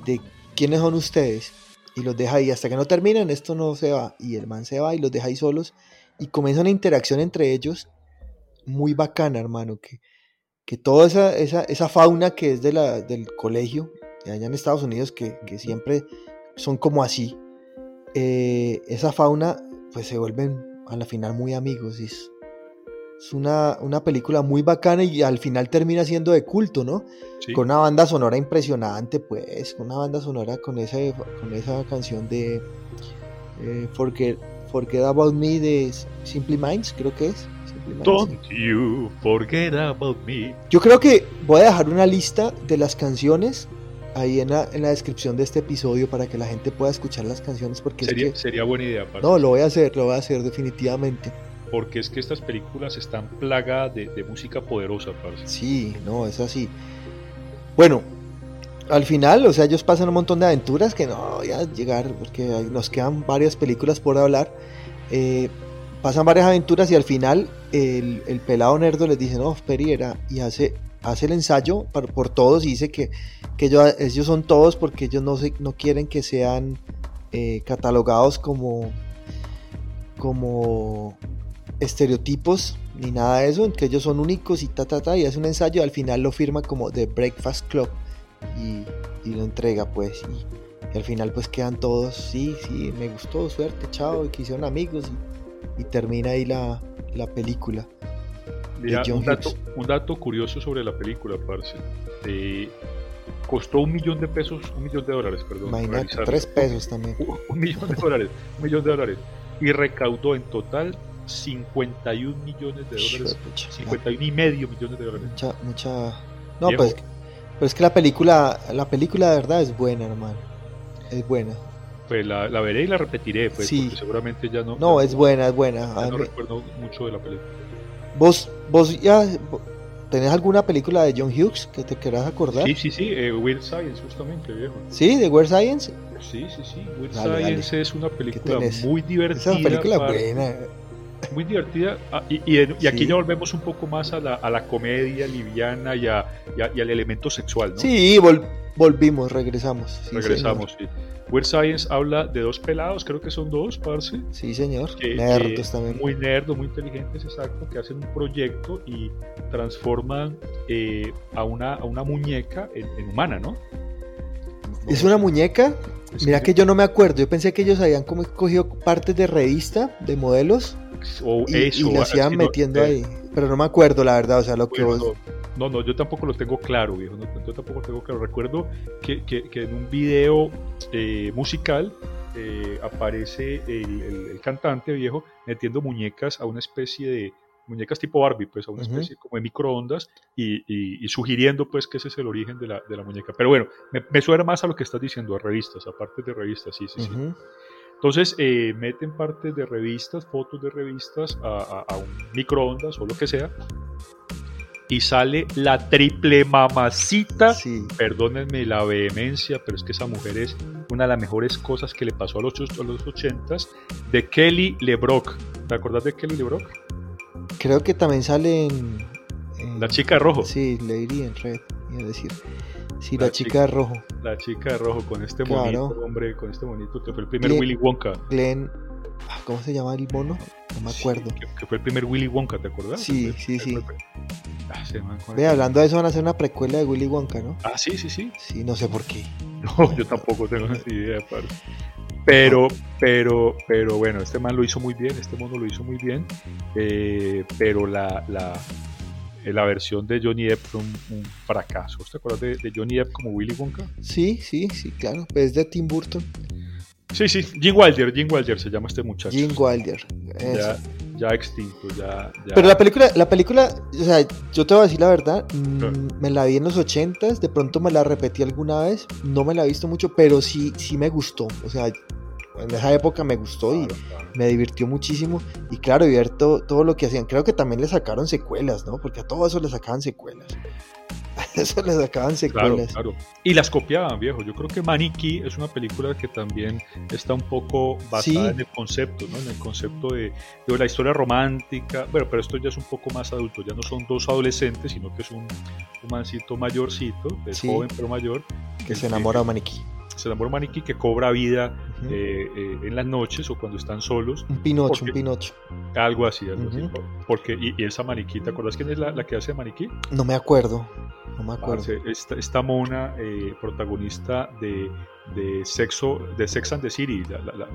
de quiénes son ustedes. Y los deja ahí, hasta que no terminan, esto no se va. Y el man se va y los deja ahí solos. Y comienza una interacción entre ellos muy bacana, hermano. Que, que toda esa, esa, esa fauna que es de la, del colegio, de allá en Estados Unidos, que, que siempre son como así, eh, esa fauna, pues se vuelven a la final muy amigos. y es es una, una película muy bacana y al final termina siendo de culto, ¿no? Sí. Con una banda sonora impresionante, pues, con una banda sonora con esa, con esa canción de eh, Forget, Forget About Me de Simply Minds, creo que es. Don't you forget about me. Yo creo que voy a dejar una lista de las canciones ahí en la, en la descripción de este episodio para que la gente pueda escuchar las canciones porque es Sería, que... sería buena idea, parce. No, lo voy a hacer, lo voy a hacer definitivamente. Porque es que estas películas están plagadas de, de música poderosa, parce. Sí, no, es así. Bueno, al final, o sea, ellos pasan un montón de aventuras que no voy a llegar porque nos quedan varias películas por hablar. Eh, pasan varias aventuras y al final el, el pelado nerdo les dice, no, Periera, y hace, hace el ensayo por, por todos y dice que, que ellos, son todos porque ellos no, se, no quieren que sean eh, catalogados como, como estereotipos ni nada de eso, que ellos son únicos y ta ta ta, y hace un ensayo al final lo firma como The Breakfast Club y, y lo entrega pues y, y al final pues quedan todos, sí, sí, me gustó, suerte, chao, y que hicieron amigos y, y termina ahí la, la película. Mira, John un, dato, Hughes. un dato curioso sobre la película, parce. Eh, costó un millón de pesos, un millón de dólares, perdón. Imagínate, tres pesos también. Un, un millón de dólares, un millón de dólares. Y recaudó en total 51 millones de dólares. pucha, 51 y medio millones de dólares. Mucha, mucha. No, Viejo. pues. Pero es que la película, la película de verdad es buena, hermano. Es buena. Pues la, la veré y la repetiré, pues, Sí. porque seguramente ya no. No, ya es buena, es buena. ya no recuerdo mucho de la película. ¿Vos, vos ya tenés alguna película de John Hughes que te quieras acordar? Sí, sí, sí, eh, Weird Science, justamente, viejo. ¿Sí? ¿De Weird Science? Sí, sí, sí. Weird Dale, Science es una película muy divertida. Esa película para- buena. Muy divertida ah, y, y, en- y aquí Sí. ya volvemos un poco más a la, a la comedia liviana y, a- y a- y al elemento sexual, ¿no? Sí, vol- volvimos, regresamos. Sí, Regresamos, sí. Weird Science habla de dos pelados, creo que son dos, parce. Sí, señor. que, Nerdos que también. muy nerdos, muy inteligentes, exacto, que hacen un proyecto y transforman eh, a, una, a una muñeca en, en humana, ¿no? ¿Es una muñeca? Mira que yo no me acuerdo. Yo pensé que ellos habían como cogido partes de revista, de modelos, o y, eso, y así, iban no, metiendo eh, ahí. Pero no me acuerdo, la verdad. O sea, lo que vos. no, no, yo tampoco lo tengo claro, viejo. no, yo tampoco lo tengo claro. Recuerdo que, que- que en un video eh, musical eh, aparece el, el- el cantante viejo metiendo muñecas a una especie de muñecas tipo Barbie, pues a una especie como de microondas y, y- y sugiriendo pues que ese es el origen de la, de la muñeca. Pero bueno, me, me suena más a lo que estás diciendo, a revistas, aparte de revistas, sí, sí, sí. Entonces eh, meten partes de revistas, fotos de revistas a, a- a un microondas o lo que sea y sale la triple mamacita. Sí. Perdónenme la vehemencia, pero es que esa mujer es una de las mejores cosas que le pasó a los, a los 80s de Kelly LeBrock. ¿Te acordás de Kelly LeBrock? Creo que también sale en. en- La chica de rojo. Sí, Lady en Red, iba a decir. Sí, la, La chica chica. de rojo. La chica de rojo con este Claro. monito, hombre, con este monito que fue el primer. Willy Wonka. Glenn. ah, ¿Cómo se llama el mono? No me acuerdo. Sí, que, que fue el primer Willy Wonka, ¿te acordás? Sí, Fue- sí, sí. Ah, se. Ve, hablando de eso, van a hacer una precuela de Willy Wonka, ¿no? Ah, sí, sí, sí. Sí, no sé por qué. No, yo tampoco tengo ni idea, parce. Pero, pero, pero bueno, este man lo hizo muy bien, este mono lo hizo muy bien, eh, pero la, la, la versión de Johnny Depp fue un, un fracaso. ¿Te acuerdas de, de Johnny Depp como Willy Wonka? Sí, sí, sí, claro. Pues es de Tim Burton. Sí, sí, Jim Wilder, Jim Wilder se llama este muchacho. Jim Wilder. ya, ya extinto, ya, ya. Pero la película, la película, o sea, yo te voy a decir la verdad, mm, Claro. me la vi en los ochentas, de pronto me la repetí alguna vez, no me la he visto mucho, pero sí, sí me gustó, o sea, en esa época me gustó y Claro, claro. me divirtió muchísimo, y claro, y ver todo, todo lo que hacían, creo que también le sacaron secuelas, ¿no? Porque a todo eso le sacaban secuelas, a eso le sacaban Claro, secuelas. claro. Y las copiaban, viejo. Yo creo que Maniquí es una película que también está un poco basada Sí. en el concepto, ¿no? En el concepto de, de la historia romántica. Bueno, pero esto ya es un poco más adulto. Ya no son dos adolescentes, sino que es un, un mancito mayorcito, es Sí. joven pero mayor. que el se enamora de Maniquí. Se enamora de Maniquí que cobra vida eh, eh, en las noches o cuando están solos. un Pinocho, porque- un Pinocho. Algo así, algo así. Porque, y, y esa Maniquí, ¿te acuerdas quién es la, la que hace de Maniquí? No me acuerdo, no me acuerdo. Parce, Esta, esta mona eh, protagonista de, de sexo de Sex and the City la- la-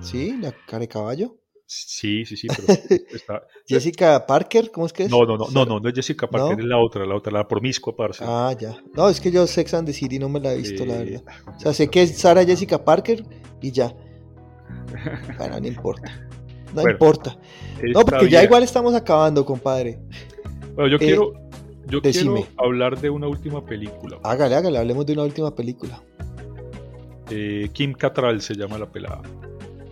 Sí, la cara de caballo. Sí sí sí pero está, Jessica Parker, ¿cómo es que es? no no no no no no es Jessica Parker ¿No? es la otra la otra la promiscua parce Ah, ya. No, es que yo Sex and the City no me la he visto, la verdad. O sea, sé que es Sara Jessica Parker y ya. Bueno, no importa. No Bueno, importa. No, porque ya bien. igual estamos acabando, compadre. Bueno, yo eh, quiero yo decime. quiero hablar de una última película Hágale, hágale, hablemos de una última película. Eh, Kim Cattrall se llama la pelada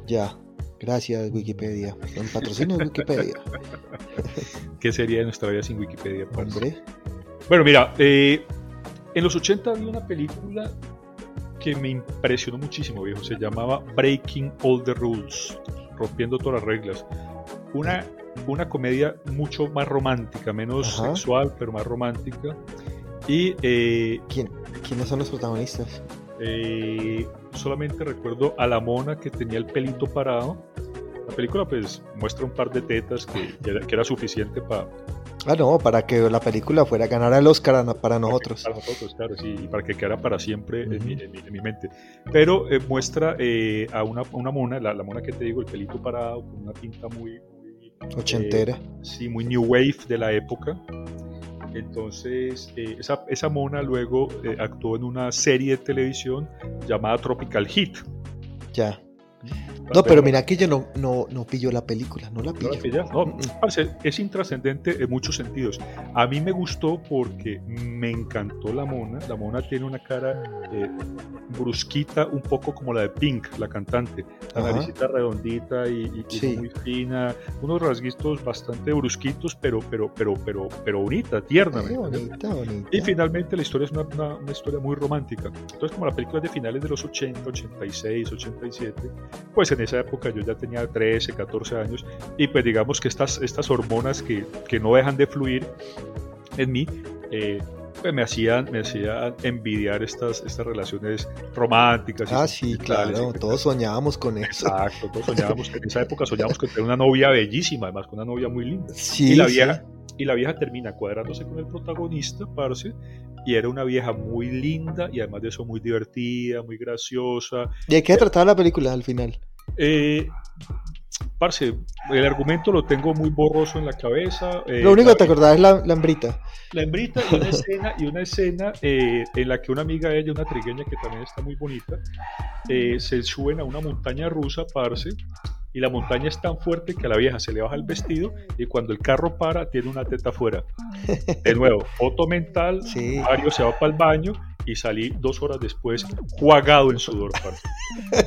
Ya. Gracias, Wikipedia. Un patrocinio de Wikipedia. ¿qué sería de nuestra vida sin Wikipedia parce? Hombre. Bueno, mira, eh, en los 80 había una película que me impresionó muchísimo, viejo. Se llamaba Breaking All the Rules, rompiendo todas las reglas. Una, una comedia mucho más romántica, menos Ajá. sexual, pero más romántica. Y eh, ¿Quién, ¿Quiénes son los protagonistas? eh, solamente recuerdo a la mona que tenía el pelito parado. La película pues muestra un par de tetas que, que era, suficiente para Ah, no, para que la película fuera a ganar el Oscar para nosotros. Para nosotros, claro, sí, y para que quedara para siempre en, mi, en mi- en mi mente. Pero eh, muestra eh, a una, una mona, la, la mona que te digo, el pelito parado, con una pinta muy, muy, Ochentera. Eh, sí, muy new wave de la época. Entonces, eh, esa, esa, mona luego eh, actuó en una serie de televisión llamada Tropical Heat. Ya. No, pero mira yo no, no, no pillo la película, no la pillo. ¿No, no es intrascendente en muchos sentidos. A mí me gustó porque me encantó la mona. La mona tiene una cara eh, brusquita, un poco como la de Pink, la cantante. La naricita redondita y, muy fina, unos rasguitos bastante brusquitos, pero, pero, pero, pero, pero bonita, tierna. bonita, bonita. Y finalmente la historia es una, una, historia muy romántica. Entonces, como la película de finales de los 80, 86, 87, pues en esa época yo ya tenía 13, 14 años y pues digamos que estas, estas hormonas que, que no dejan de fluir en mí, eh, pues me hacían, me hacían envidiar estas, estas relaciones románticas. Ah, sí, claro, todos soñábamos con eso. Exacto, todos soñábamos, en esa época soñábamos con tener una novia bellísima, además con una novia muy linda. Sí, y la vieja, y la vieja termina cuadrándose con el protagonista, parce, y era una vieja muy linda y además de eso muy divertida, muy graciosa. ¿Y de qué trataba la película al final? Eh, parce, el argumento lo tengo muy borroso en la cabeza. Eh, lo único que te acordás es la, la, hembrita. La hembrita y una escena, y una escena eh, en la que una amiga de ella, una trigueña que también está muy bonita, eh, se suben a una montaña rusa, parce, y la montaña es tan fuerte que a la vieja se le baja el vestido y cuando el carro para tiene una teta afuera. De nuevo, foto mental, Mario se va para el baño y salí dos horas después jugado en sudor.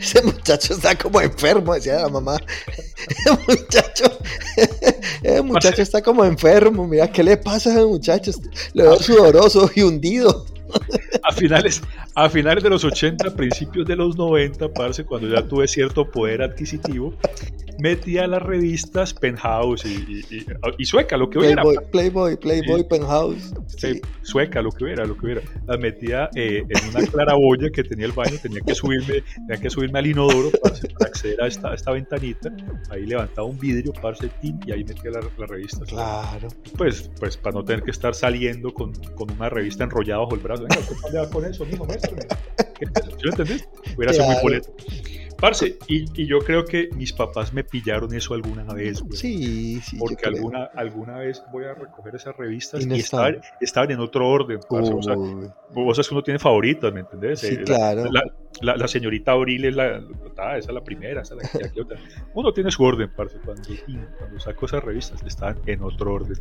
Ese muchacho está como enfermo, decía la mamá. Ese muchacho, ese muchacho está como enfermo. Mira, ¿qué le pasa a ese muchacho? Le veo sudoroso y hundido. A finales, a finales de los 80, principios de los 90, parce, cuando ya tuve cierto poder adquisitivo, metía las revistas Penthouse y, y, Sueca, lo que hubiera. Playboy, Playboy, Penthouse. Sueca, lo que hubiera, lo que hubiera. Las metía eh, en una claraboya que tenía el baño, tenía que subirme, tenía que subirme al inodoro para acceder a esta, esta ventanita. Ahí levantaba un vidrio, parce, y ahí metía las la revistas. Claro. Pues, pues para no tener que estar saliendo con, con una revista enrollada bajo el brazo. Venga, ¿qué va con eso, mijo? Muéstrame. ¿Lo entendés? Hubiera sido muy boleto. Parce, y, y, yo creo que mis papás me pillaron eso alguna vez, Sí, sí. Porque alguna, alguna vez voy a recoger esas revistas y, estaban, estaban, en otro orden, parce. O sea, vos sabes que uno tiene favoritas, ¿me entendés? Sí, eh, claro. La, la, la, señorita Abril es la, esa es la primera, esa es la que otra. Uno tiene su orden, parce. Cuando, cuando saco esas revistas, están en otro orden.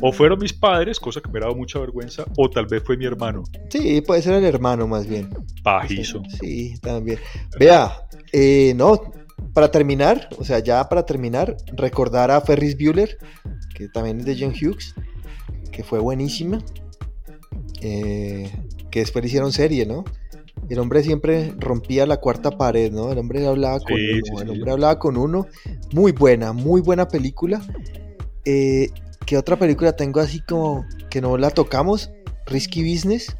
O fueron mis padres, cosa que me daba mucha vergüenza, o tal vez fue mi hermano. Sí, puede ser el hermano más bien. Pajizo. Sí, también. Vea, eh, no, para terminar, o sea, ya para terminar, recordar a Ferris Bueller, que también es de John Hughes, que fue buenísima, eh, que después hicieron serie, ¿no? El hombre siempre rompía la cuarta pared, ¿no? El hombre hablaba con uno, el hombre hablaba con uno. Muy buena, muy buena película. Eh, ¿Qué otra película tengo así como que no la tocamos? Risky Business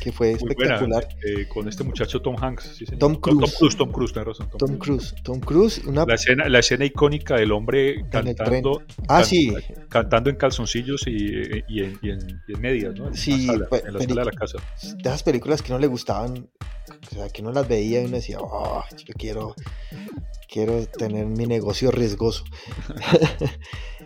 que fue espectacular. Eh, con este muchacho Tom Hanks. Tom Cruise. Tom Cruise, Tom Cruise, razón, Tom, Cruise. Tom Cruise, una... la, escena, la escena icónica del hombre cantando, ah, sí. cantando en calzoncillos y, y, en, y, en, medias, ¿no? En sí, la sala, en la sala de la casa. De esas películas que no le gustaban, o sea, que no las veía y uno decía, oh, yo quiero, quiero tener mi negocio riesgoso.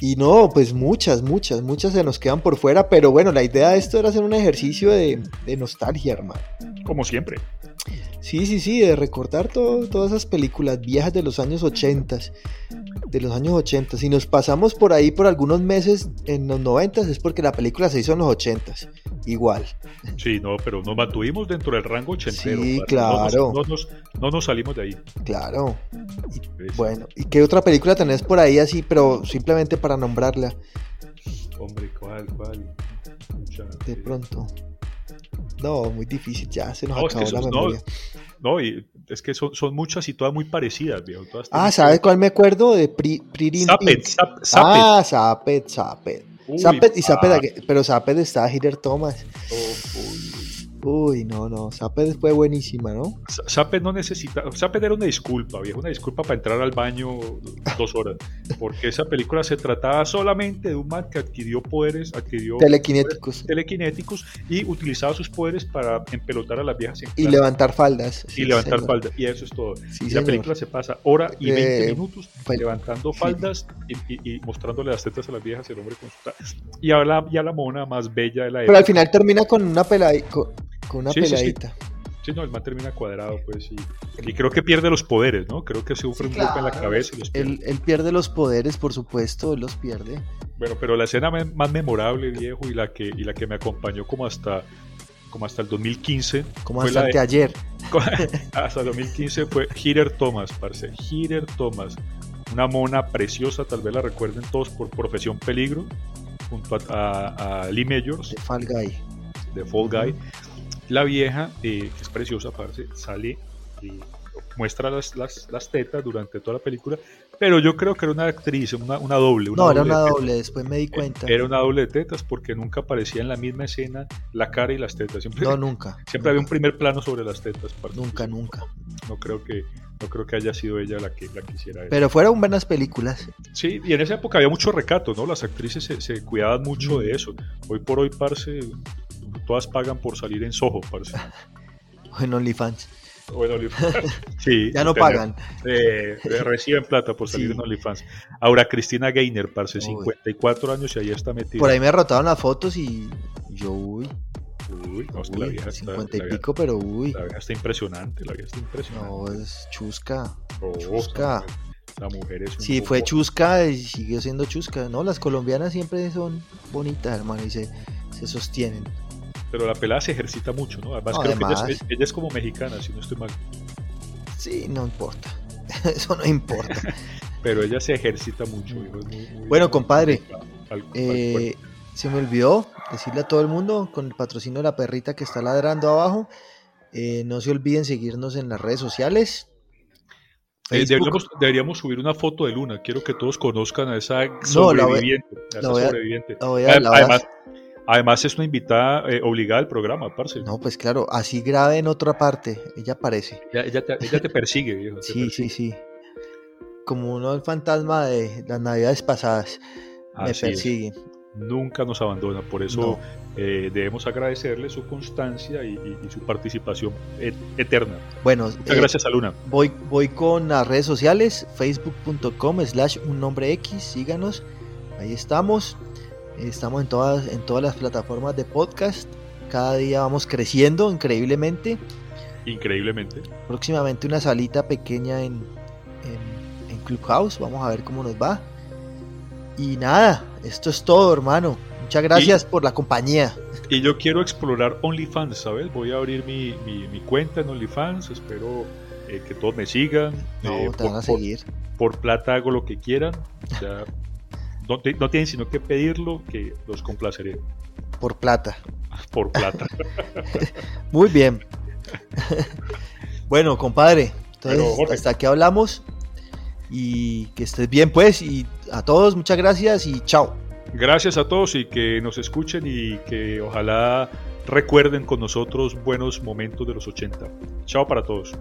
Y no, pues muchas, muchas, muchas se nos quedan por fuera, pero bueno, la idea de esto era hacer un ejercicio de, nostalgia, hermano. Como siempre. Sí, sí, sí, de recordar todas esas películas viejas de los años 80, de los años 80. Si nos pasamos por ahí por algunos meses en los 90 es porque la película se hizo en los 80 igual. Sí, no, pero nos mantuvimos dentro del rango ochentero. Sí, claro. No nos, no, nos, salimos de ahí. Claro. bueno, ¿y qué otra película tenés por ahí así, pero simplemente para nombrarla? Hombre, ¿cuál, cuál? de pronto. No, muy difícil, ya se nos acabó la memoria. No, y es que son, son muchas y todas muy parecidas, viejo. ah, ¿sabes cuál me acuerdo? De Pri, Zapet, Ah, Zapet, Zapet. Zapet y Zapet, pero Zapet está Hitler Thomas. Uy, no, no, Zaped fue buenísima, ¿no? Zaped no necesita, Zaped era una disculpa, viejo, una disculpa para entrar al baño dos horas, porque esa película se trataba solamente de un man que adquirió poderes, adquirió telequinéticos, telequinéticos y utilizaba sus poderes para empelotar a las viejas y levantar faldas. Y levantar faldas, y eso es todo. y la película se pasa hora y 20 eh, minutos levantando faldas y, mostrándole las tetas a las viejas el hombre con su y a la, y a la mona más bella de la época. Pero al final termina con una pelada con una peladita. Sí, no, el man termina cuadrado, pues, y, y, creo que pierde los poderes, ¿no? Creo que sufre un golpe en la cabeza y los pierde. Él, él, pierde los poderes, por supuesto, él los pierde. Bueno, pero la escena más memorable, viejo, y la que, y la que me acompañó como hasta como hasta el 2015. Como hasta de, ayer. hasta el 2015 fue Hitter Thomas, parce. Hitter Thomas. Una mona preciosa, tal vez la recuerden todos por Profesión Peligro, junto a, a, Lee Majors. De Fall Guy. De Fall Guy. La vieja, eh, que es preciosa, parce, sale y muestra las, las, las, tetas durante toda la película, pero yo creo que era una actriz, una, una doble. no, era una doble, después me di cuenta. Era una doble de tetas porque nunca aparecía en la misma escena la cara y las tetas. Siempre, no, nunca. Siempre había un primer plano sobre las tetas. Nunca, nunca. No creo que no creo que haya sido ella la que la quisiera. Pero fueron buenas películas. Sí, y en esa época había mucho recato, ¿no? Las actrices se, se cuidaban mucho de eso. Hoy por hoy, parce, todas pagan por salir en Soho, parce. en OnlyFans. O en OnlyFans. Sí. ya no pagan. Eh, reciben plata por salir en OnlyFans. Ahora, Cristina Gainer, parce, 54 años y ahí está metida. Por ahí me rotaron las fotos y yo, uy. Uy, no, es que la vieja 50 y pico, pero uy. La vieja está impresionante, la vieja está impresionante. No, es chusca. Oh, chusca. La mujer es un Sí, fue chusca y siguió siendo chusca. No, las colombianas siempre son bonitas, hermano, y se, se sostienen pero la pelada se ejercita mucho, ¿no? Además, creo que ella es, como mexicana, si no estoy mal. Sí, no importa. Eso no importa. pero ella se ejercita mucho. bueno, compadre, eh, se me olvidó decirle a todo el mundo con el patrocinio de la perrita que está ladrando abajo. Eh, no se olviden seguirnos en las redes sociales. Eh, deberíamos, subir una foto de Luna. Quiero que todos conozcan a esa sobreviviente. a esa sobreviviente. Además, Además es una invitada eh, obligada al programa, parce. No, pues claro, así grave en otra parte, ella aparece. Ella, te, persigue, viejo. sí, sí, sí. Como uno el fantasma de las navidades pasadas. me persigue. Nunca nos abandona, por eso eh, debemos agradecerle su constancia y, su participación eterna. Bueno, muchas eh, gracias a Luna. Voy, voy con las redes sociales, facebook.com slash un nombre X, síganos, ahí estamos. Estamos en todas, en todas las plataformas de podcast. Cada día vamos creciendo increíblemente. Increíblemente. Próximamente una salita pequeña en, en, Clubhouse. Vamos a ver cómo nos va. Y nada, esto es todo, hermano. Muchas gracias por la compañía. Y yo quiero explorar OnlyFans, ¿sabes? Voy a abrir mi, mi, cuenta en OnlyFans. Espero eh, que todos me sigan. No, eh, te van a seguir. Por, por, plata hago lo que quieran. Ya no, tienen sino que pedirlo que los complaceré. Por plata. Por plata. Muy bien. bueno, compadre, entonces hasta aquí hablamos y que estés bien pues y a todos muchas gracias y chao. Gracias a todos y que nos escuchen y que ojalá recuerden con nosotros buenos momentos de los 80. Chao para todos.